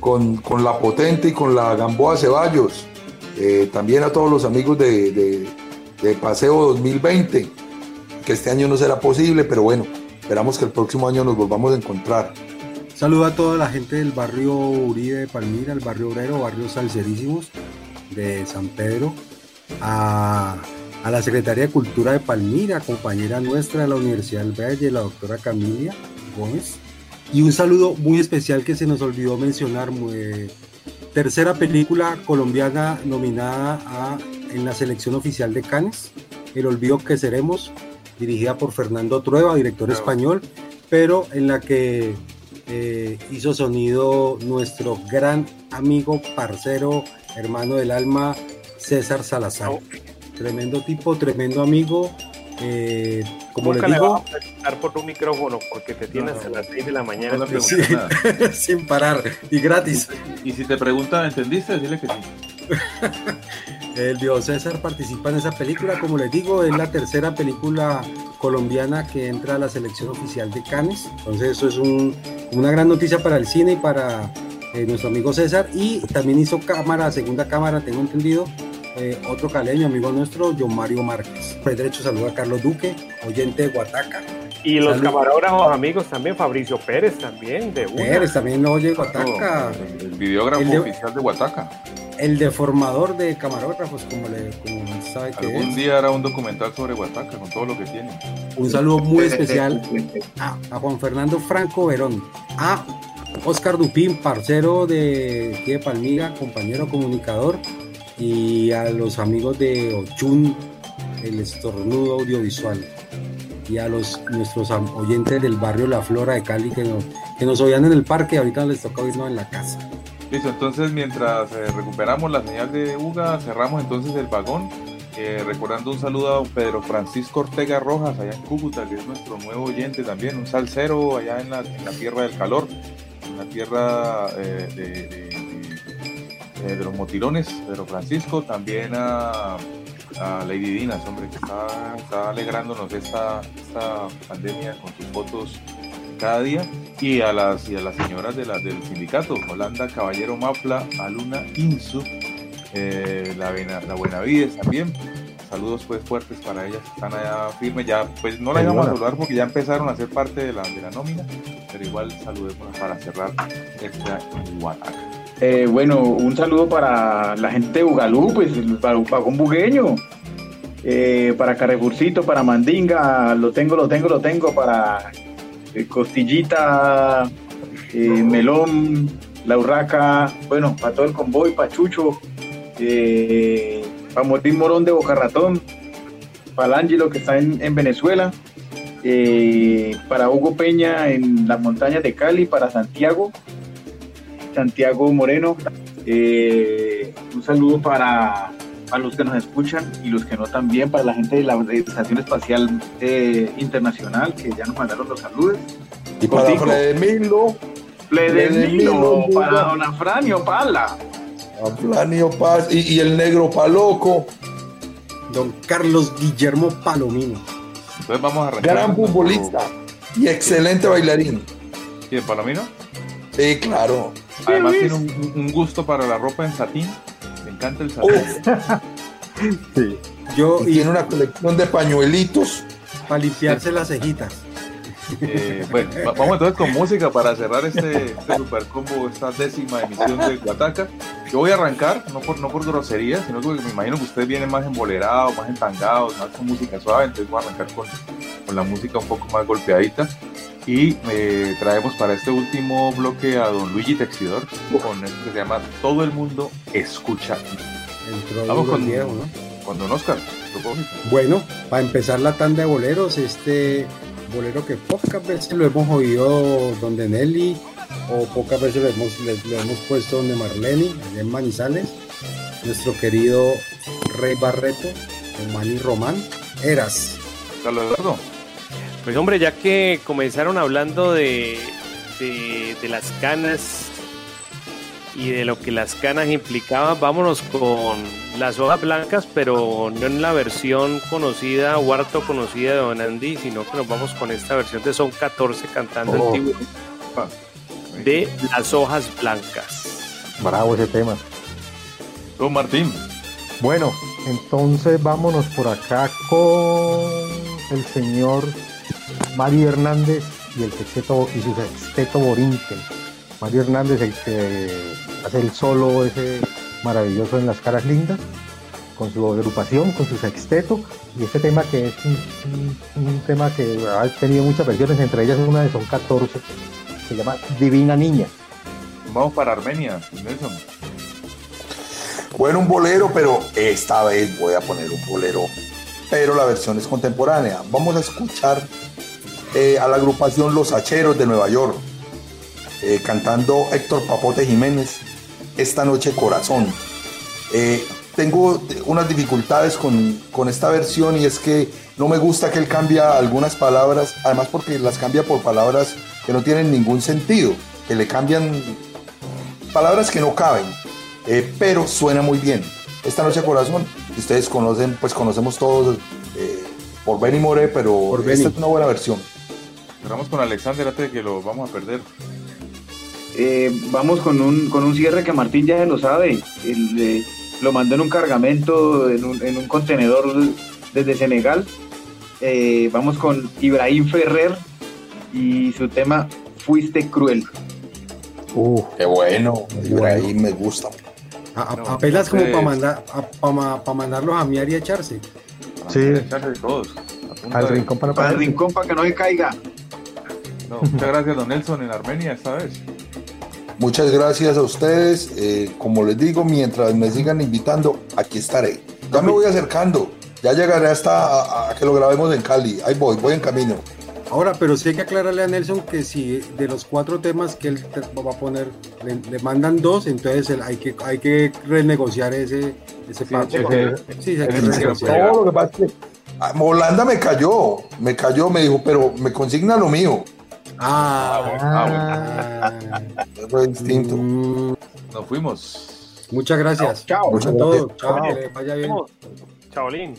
con, con la potente y con la Gamboa Ceballos, eh, también a todos los amigos de, de- Paseo 2020, que este año no será posible, pero bueno, esperamos que el próximo año nos volvamos a encontrar. Saludo a toda la gente del barrio Uribe de Palmira, el barrio obrero, barrio Salcerísimos de San Pedro, a, a la Secretaría de Cultura de Palmira, compañera nuestra de la Universidad del Valle, la doctora Camilia Gómez. Y un saludo muy especial que se nos olvidó mencionar, muy- tercera película colombiana nominada a- en la selección oficial de Cannes, El Olvido que Seremos, dirigida por Fernando Trueba, director español, pero en la que eh, hizo sonido nuestro gran amigo, parcero, hermano del alma, César Salazar. Tremendo tipo, tremendo amigo. Eh, como Nunca le le digo, vamos a por un micrófono porque te tiene hasta las 6 de la mañana. No le nada. *laughs* sin parar y gratis. Y si te preguntan, ¿entendiste? Dile que sí. *laughs* El Dios César participa en esa película, como les digo, es la tercera película colombiana que entra a la selección oficial de Cannes. Entonces eso es un- una gran noticia para el cine y para eh, nuestro amigo César. Y también hizo cámara, segunda cámara, tengo entendido, eh, otro caleño, amigo nuestro, John Mario Márquez. Por derecho saludo a Carlos Duque, oyente de Guataca. Y los Salud. camarógrafos amigos también, Fabricio Pérez también, de una. Pérez también no oye Guataca. El videógrafo El de- oficial de Huataca. El deformador de camarógrafos, como le como sabe que Algún es. día hará un documental sobre Huataca con todo lo que tiene. Un saludo muy especial *laughs* a, a Juan Fernando Franco Verón, a Oscar Dupín, parcero de aquí de Palmira, compañero comunicador, y a los amigos de Ochun, el estornudo audiovisual, y a los nuestros oyentes del barrio La Flora de Cali que nos, que nos oían en el parque, ahorita les toca oírnos en la casa. Listo, entonces mientras eh, recuperamos la señal de UGA, cerramos entonces el vagón. eh, recordando un saludo a Pedro Francisco Ortega Rojas, allá en Cúcuta, que es nuestro nuevo oyente también, un salsero allá en la, en la tierra del calor, en la tierra eh, de- eh, de los motilones, Pedro Francisco, también a, a Lady Dinas, hombre, que está, está alegrándonos de esta, esta pandemia con sus fotos cada día y a las y a las señoras de la, del sindicato Holanda Caballero Mafla Aluna Insu eh, la, la Buenavides también. Saludos pues fuertes para ellas que están allá firmes ya pues no la íbamos a saludar porque ya empezaron a ser parte de la, de la nómina pero igual saludemos para cerrar esta Guataca Eh, bueno, un saludo para la gente de Bugalú, pues para un vagón bugueño. Eh, para Carrefourcito, para Mandinga, lo tengo, lo tengo, lo tengo. Para eh, Costillita, Melón, La Urraca, bueno, para todo el convoy, para Chucho, para Morín Morón de Boca Ratón, para el Ángelo que está en, en Venezuela, para Hugo Peña en las montañas de Cali, para Santiago, Santiago Moreno. Eh, un saludo para, para los que nos escuchan y los que no también, para la gente de la Estación Espacial eh, Internacional, que ya nos mandaron los saludos. Y para Fledemilo, Fledemilo, para don Afranio Pala. Aflanio Paz y, y el negro Paloco. Don Carlos Guillermo Palomino. entonces vamos a arrancar Gran futbolista y excelente bailarín. ¿y el Palomino? Sí, claro. Además tiene un, un gusto para la ropa en satín le encanta el satín *laughs* Sí. Yo, Y tiene una colección de pañuelitos. para limpiarse las cejitas. Eh, bueno, va- vamos entonces con música para cerrar este, este super combo, esta décima emisión de Guataca. Yo voy a arrancar, no por, no por grosería, sino porque me imagino que ustedes vienen más embolerados, más entangados, más con música suave, entonces voy a arrancar con, con la música un poco más golpeadita. Y eh, traemos para este último bloque a don Luigi Texidor con esto que se llama Todo el mundo escucha. Entró Vamos con, viejo, ¿no? con don Oscar. Bueno, para empezar la tanda de boleros, este bolero que pocas veces lo hemos oído donde Nelly o pocas veces lo hemos, lo hemos puesto donde Marlene, allá en Manizales, nuestro querido Rey Barreto, Manny Román, Eras. Eduardo. Pues hombre, ya que comenzaron hablando de, de, de las canas y de lo que las canas implicaban, vámonos con las hojas blancas, pero no en la versión conocida o harto conocida de Don Andy, sino que nos vamos con esta versión de Son 14 cantando Oh. el tiburón de las hojas blancas. Bravo ese tema. Don Martín. Bueno, entonces vámonos por acá con el señor Mario Hernández y el sexteto y su sexteto Borinquen. Mario Hernández, el que hace el solo ese maravilloso en las caras lindas, con su agrupación, con su sexteto, y este tema que es un, un- un tema que ha tenido muchas versiones, entre ellas una de Son 14, se llama Divina Niña. Vamos para Armenia, Nelson. Bueno, un bolero, pero esta vez voy a poner un bolero, pero la versión es contemporánea. Vamos a escuchar eh, a la agrupación Los Hacheros de Nueva York, eh, cantando Héctor Papote Jiménez, Esta Noche Corazón. Eh, tengo unas dificultades con, con esta versión y es que no me gusta que él cambia algunas palabras, además porque las cambia por palabras que no tienen ningún sentido, que le cambian palabras que no caben, eh, pero suena muy bien. Esta noche corazón, ustedes conocen, pues conocemos todos eh, por Benny More, pero Por esta Benny. es una buena versión. Cerramos con Alexander antes de que lo vamos a perder. Eh, vamos con un, con un cierre que Martín ya se lo sabe. Él, eh, lo mandó en un cargamento, en un, en un contenedor desde Senegal. eh, vamos con Ibrahim Ferrer y su tema Fuiste cruel. Uh, qué bueno, Ibrahim me gusta. A- a- apenas como para mandar, para mandarlos a miar y a echarse. Sí. Echarse todos. Al de- rincón para Para el rincón para que no se caiga. No, muchas gracias, don Nelson, en Armenia esta vez. Muchas gracias a ustedes. eh, como les digo, mientras me sigan invitando, aquí estaré. Ya me voy acercando. Ya llegaré hasta a, a que lo grabemos en Cali. Ahí voy, voy en camino. Ahora, pero sí hay que aclararle a Nelson que si de los cuatro temas que él te va a poner, le, le mandan dos, entonces él- hay que hay que renegociar ese ese pago. ese- Sí, hay que renegociar. No, lo que pasa es que ah, Holanda me cayó, me cayó, me dijo, pero me consigna lo mío. Ah, *laughs* Fue distinto. Nos fuimos. Muchas gracias. Chao. Muchas gracias. Chao, Chao. le vaya bien. Chaolín.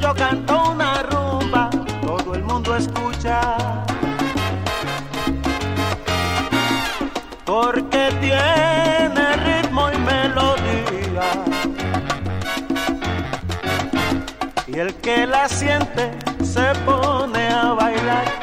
Yo canto una rumba, todo el mundo escucha. Porque tiene ritmo y melodía. Y el que la siente se pone a bailar.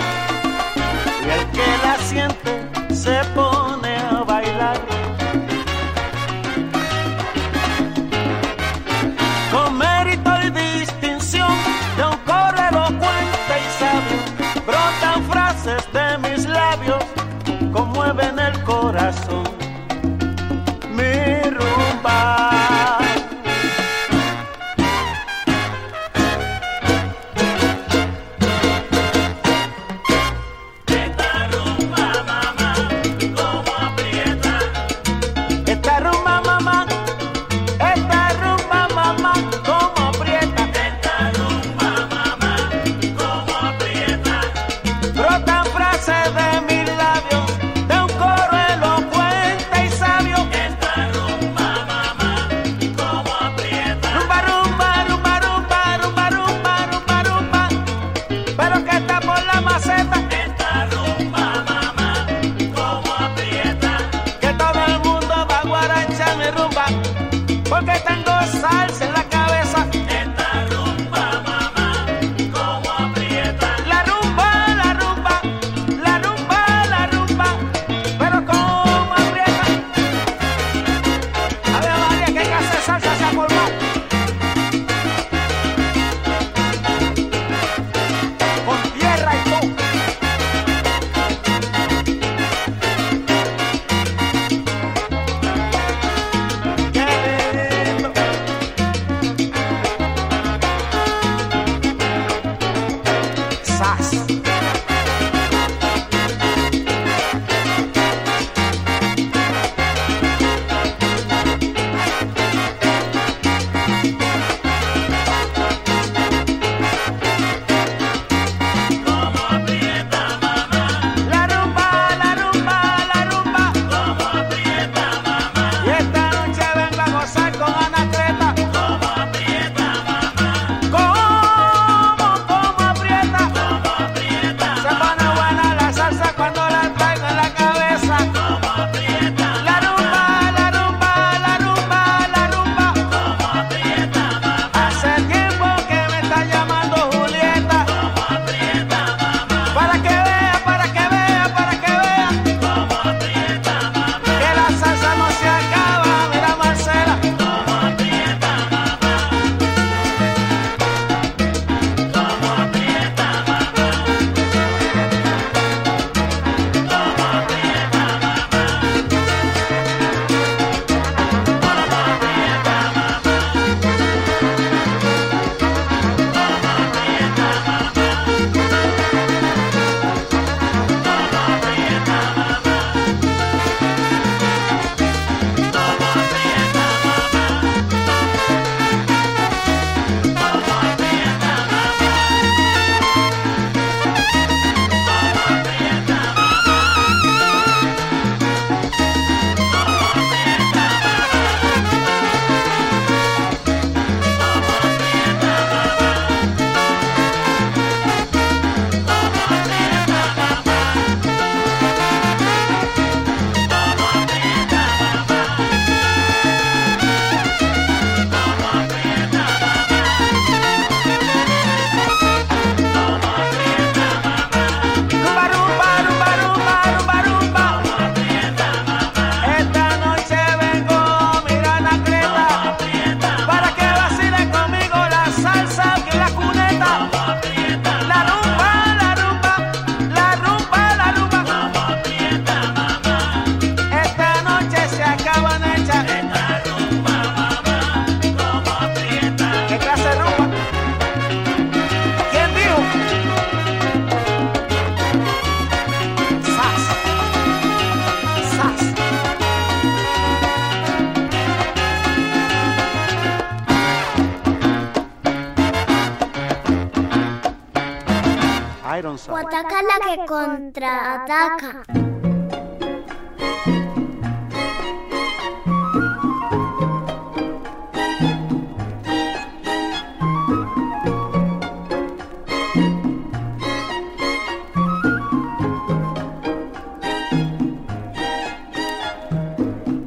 Contraataca.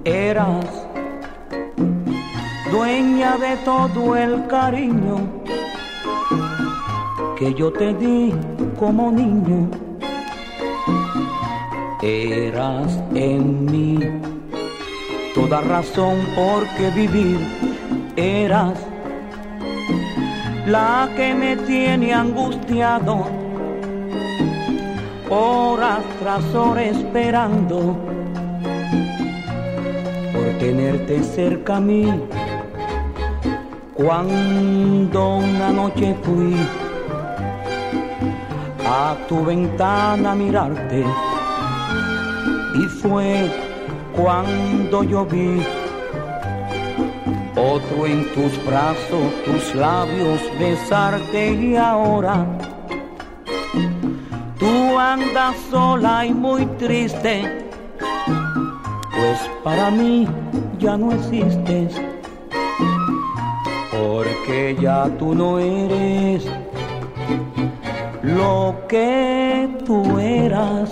Eras dueña de todo el cariño que yo te di como niño. Eras en mí toda razón por qué vivir. Eras la que me tiene angustiado, horas tras horas esperando por tenerte cerca a mí. Cuando una noche fui a tu ventana a mirarte y fue cuando yo vi otro en tus brazos, tus labios besarte y ahora tú andas sola y muy triste, pues para mí ya no existes, porque ya tú no eres lo que tú eras.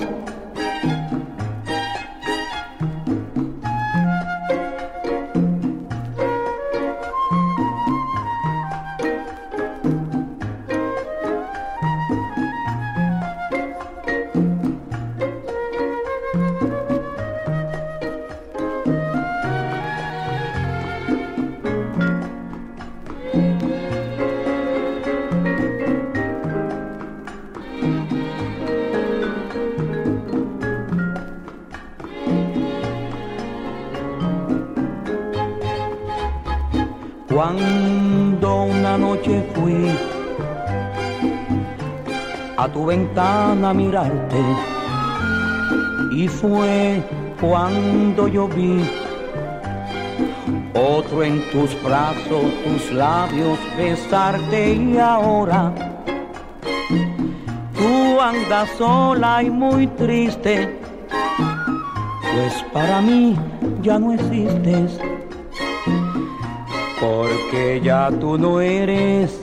Y fue cuando yo vi otro en tus brazos, tus labios besarte y ahora tú andas sola y muy triste, pues para mí ya no existes porque ya tú no eres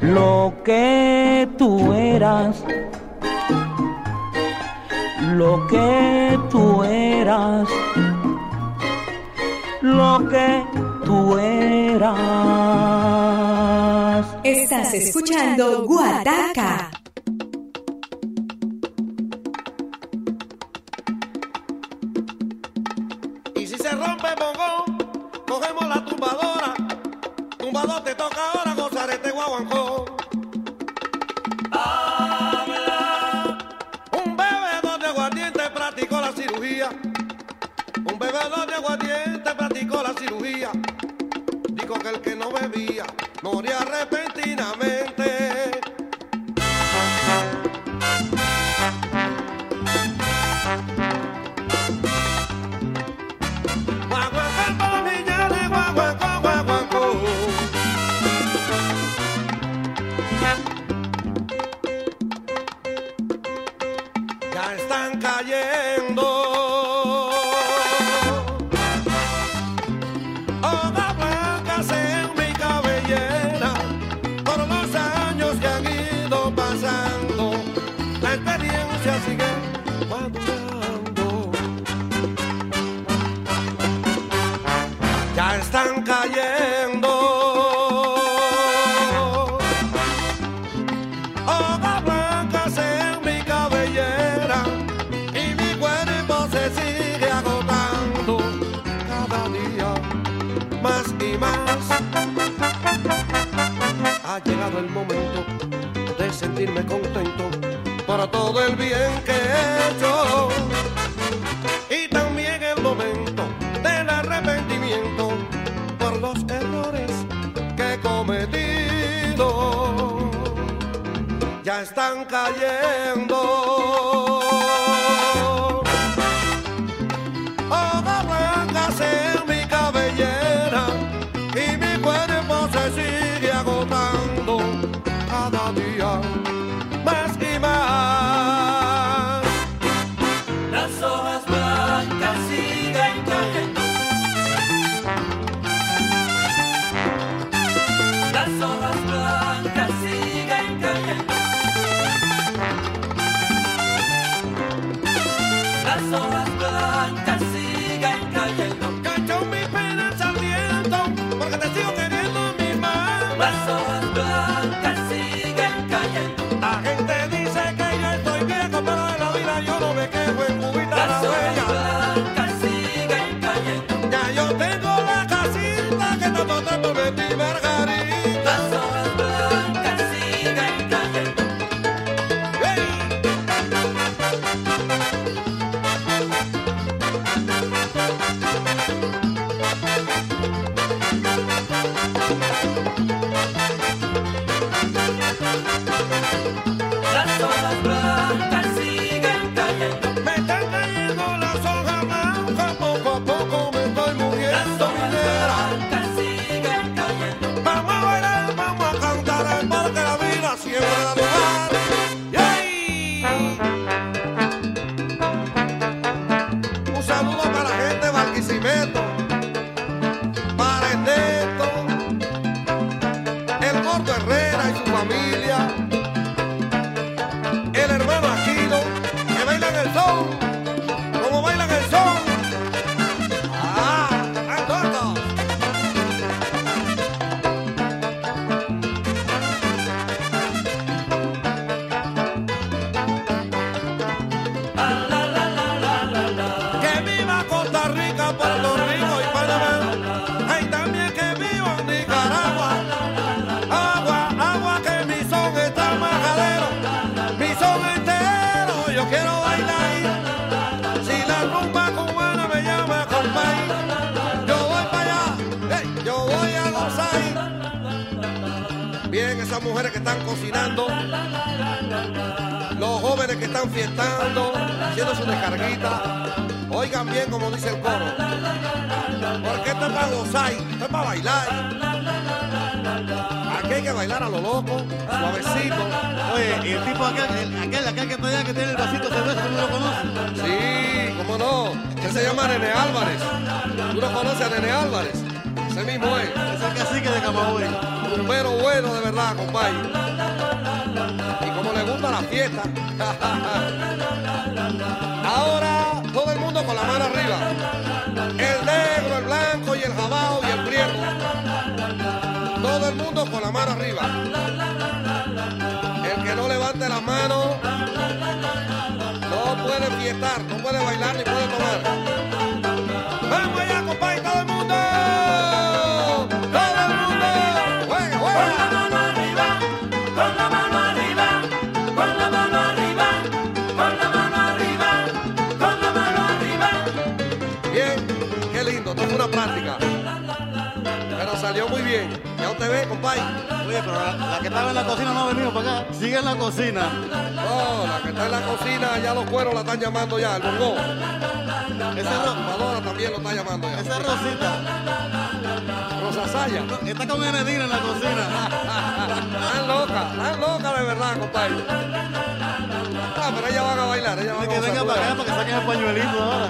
lo que tú eras, lo que tú eras, lo que tú eras. Estás escuchando Guataca. Compadre. Oye, pero la, la que estaba en la cocina no ha venido para acá. Sigue en la cocina. No, la que está en la cocina, ya los cueros la están llamando ya, el bongo. Esa lavadora también lo está llamando ya. Esa Rosita. Rosa Saya. Está con Enedina en la cocina. *laughs* Están locas, están locas de verdad, compadre. Ah, pero ellas van a bailar, ellas van a Que venga para acá para que saquen el pañuelito ahora.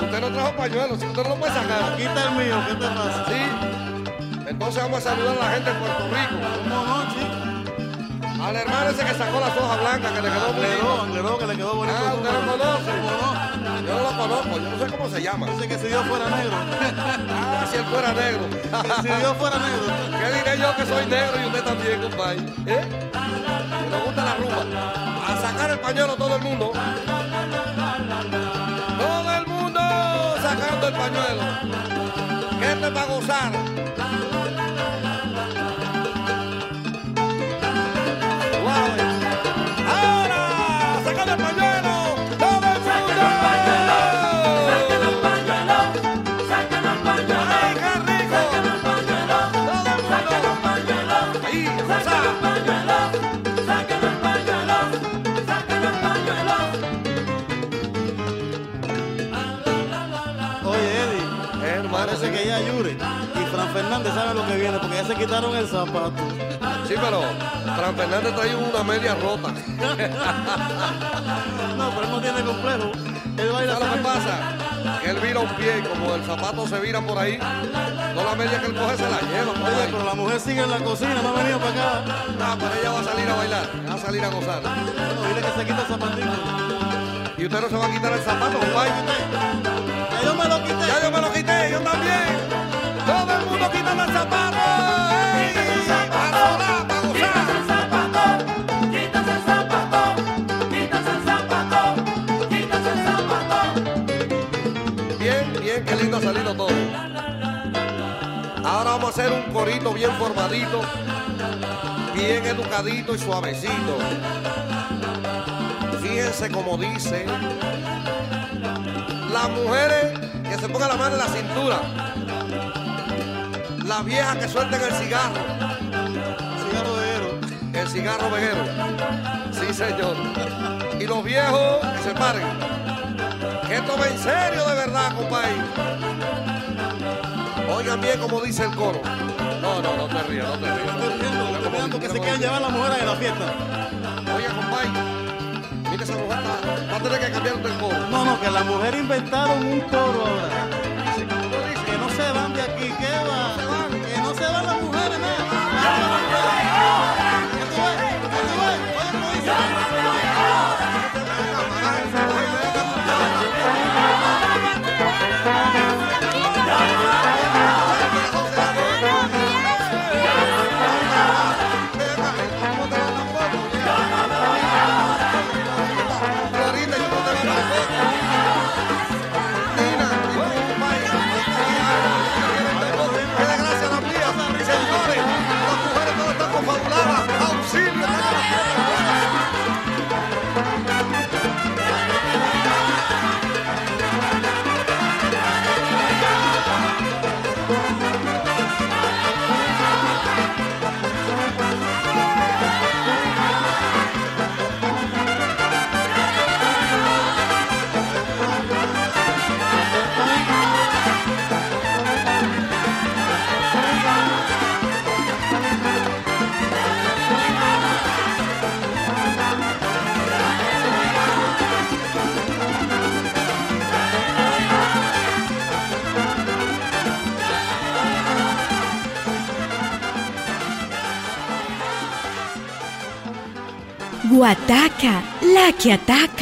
Usted no trajo pañuelos, si usted no lo puede sacar. Aquí está el mío, ¿qué te pasa? Sí. Entonces vamos a saludar a la gente de Puerto Rico. ¿Cómo no, chico? Al hermano ese que sacó las hojas blancas, que le quedó. Angleró, que le quedó bonito. Ah, usted lo conoce. Yo no lo conozco, yo no sé cómo se llama. Dice que si Dios fuera negro. Ah, si él fuera negro. Que *laughs* si Dios fuera negro. ¿Qué diré yo que soy negro y usted también, compadre? ¿Eh? Que nos gusta la rumba. A sacar el pañuelo todo el mundo. Todo el mundo sacando el pañuelo. Que esto es para gozar. Que ya Yure y Fran Fernández saben lo que viene porque ya se quitaron el zapato. Sí, pero Fran Fernández trae una media rota. *laughs* No, pero él no tiene complejo. Él baila ¿Sabes lo que pasa? Que él vira un pie y como el zapato se vira por ahí, toda la media que él coge se la lleva. Oye, ahí. pero la mujer sigue en la cocina, no ha venido para acá. Ah, pero ella va a salir a bailar, va a salir a gozar. Bueno, dile que se quita el zapatito. Y Y usted no se va a quitar el zapato, compadre. Yo me lo quité. Ya yo me lo quité, yo también. Todo el mundo quita el zapato. ¡Ey! A rodar, a gozar. Bien, bien, qué lindo ha salido todo. Ahora vamos a hacer un corito bien formadito, bien educadito y suavecito. Fíjense como dice. Las mujeres que se pongan la mano en la cintura. Las viejas que suelten el cigarro. Cigarro de héroe. El cigarro veguero. Sí, señor. Y los viejos que se paren. Que va en serio de verdad, compadre. Oigan bien como dice el coro. No, no, no te rías, no te rías. Estoy mirando que se quieren llevar las mujeres de la fiesta. Oiga, compadre. Esa mujer, va a tener que cambiar el coro. No, no, que las mujeres inventaron un coro ahora. Guataca, la que ataca.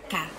Que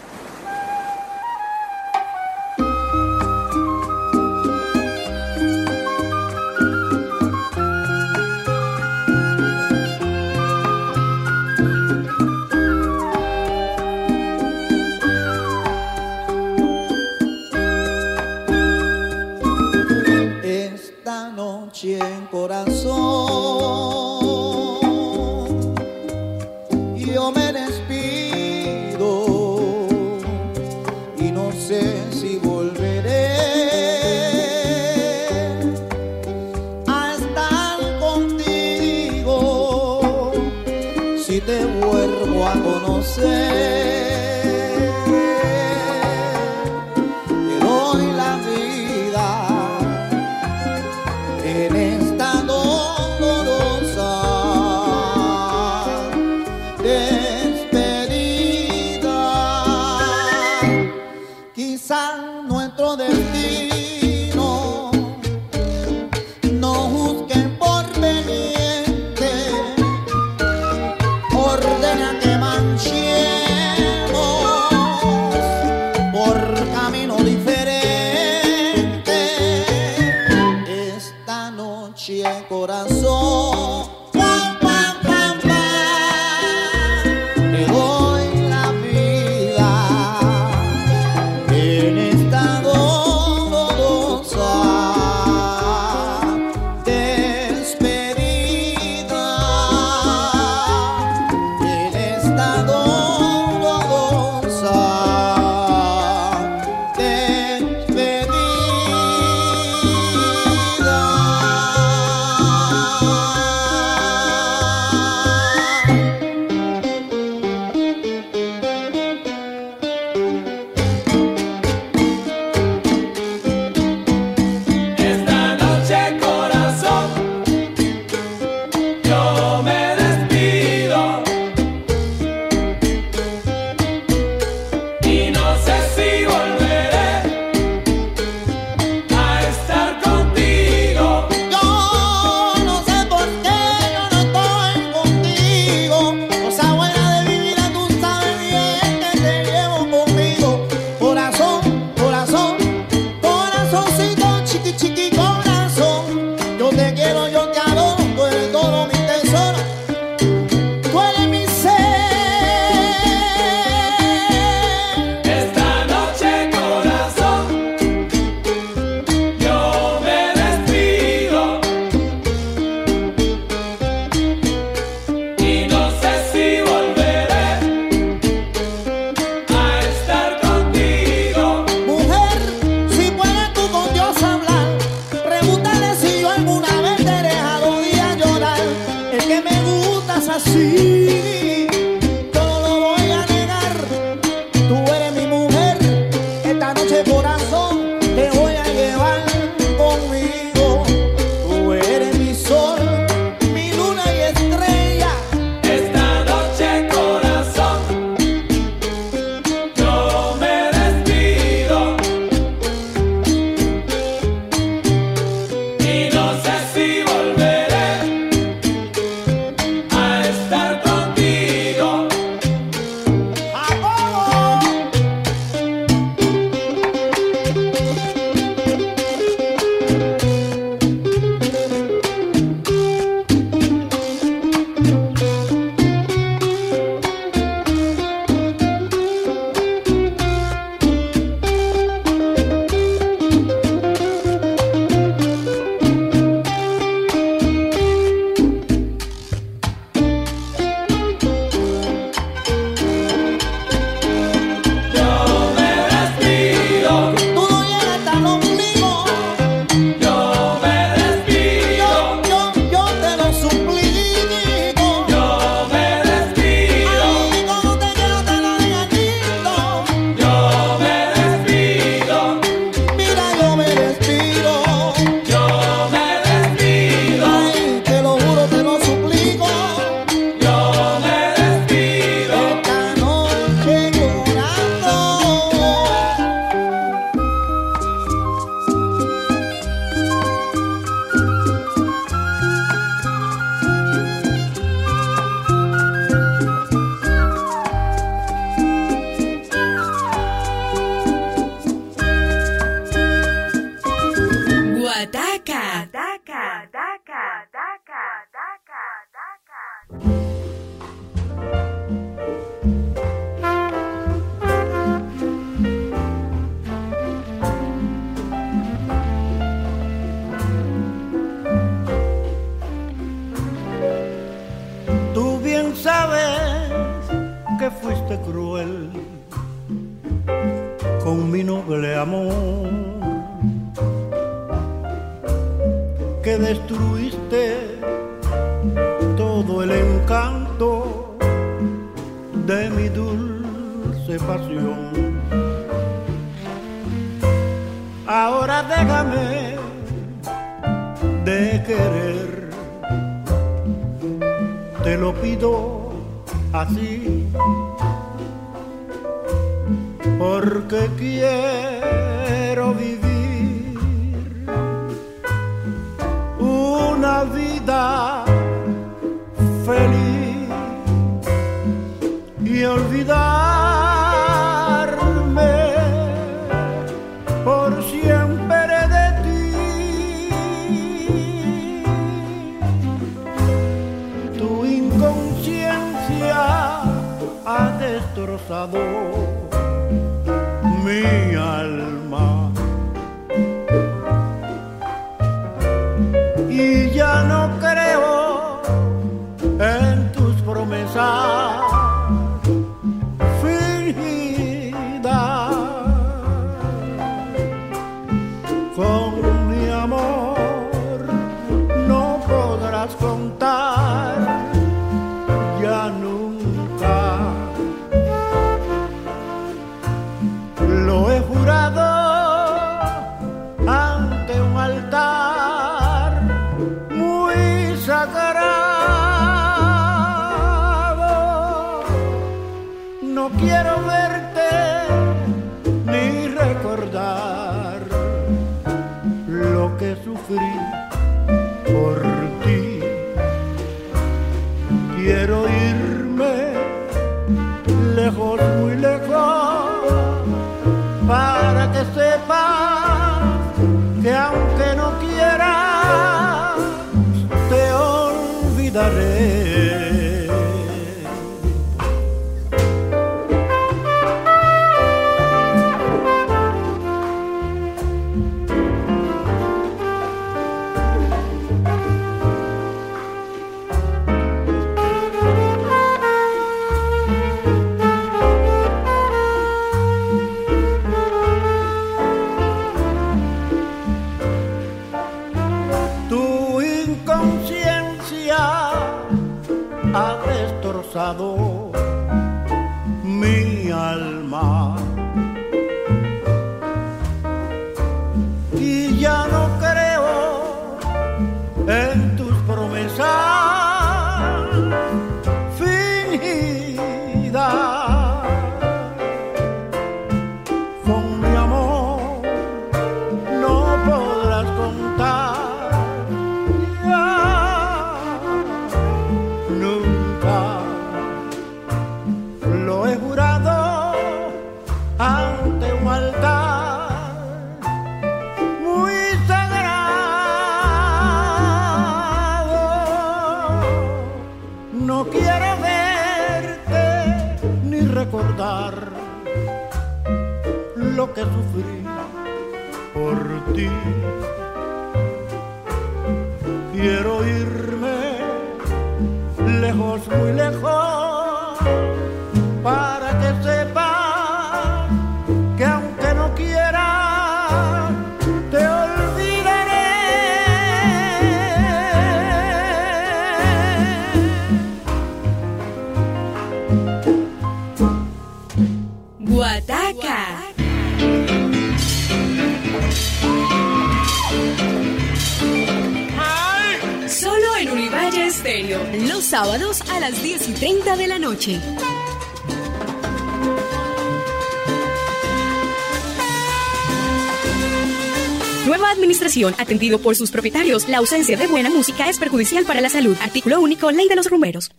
atendido por sus propietarios. La ausencia de buena música es perjudicial para la salud. Artículo único, Ley de los Rumeros.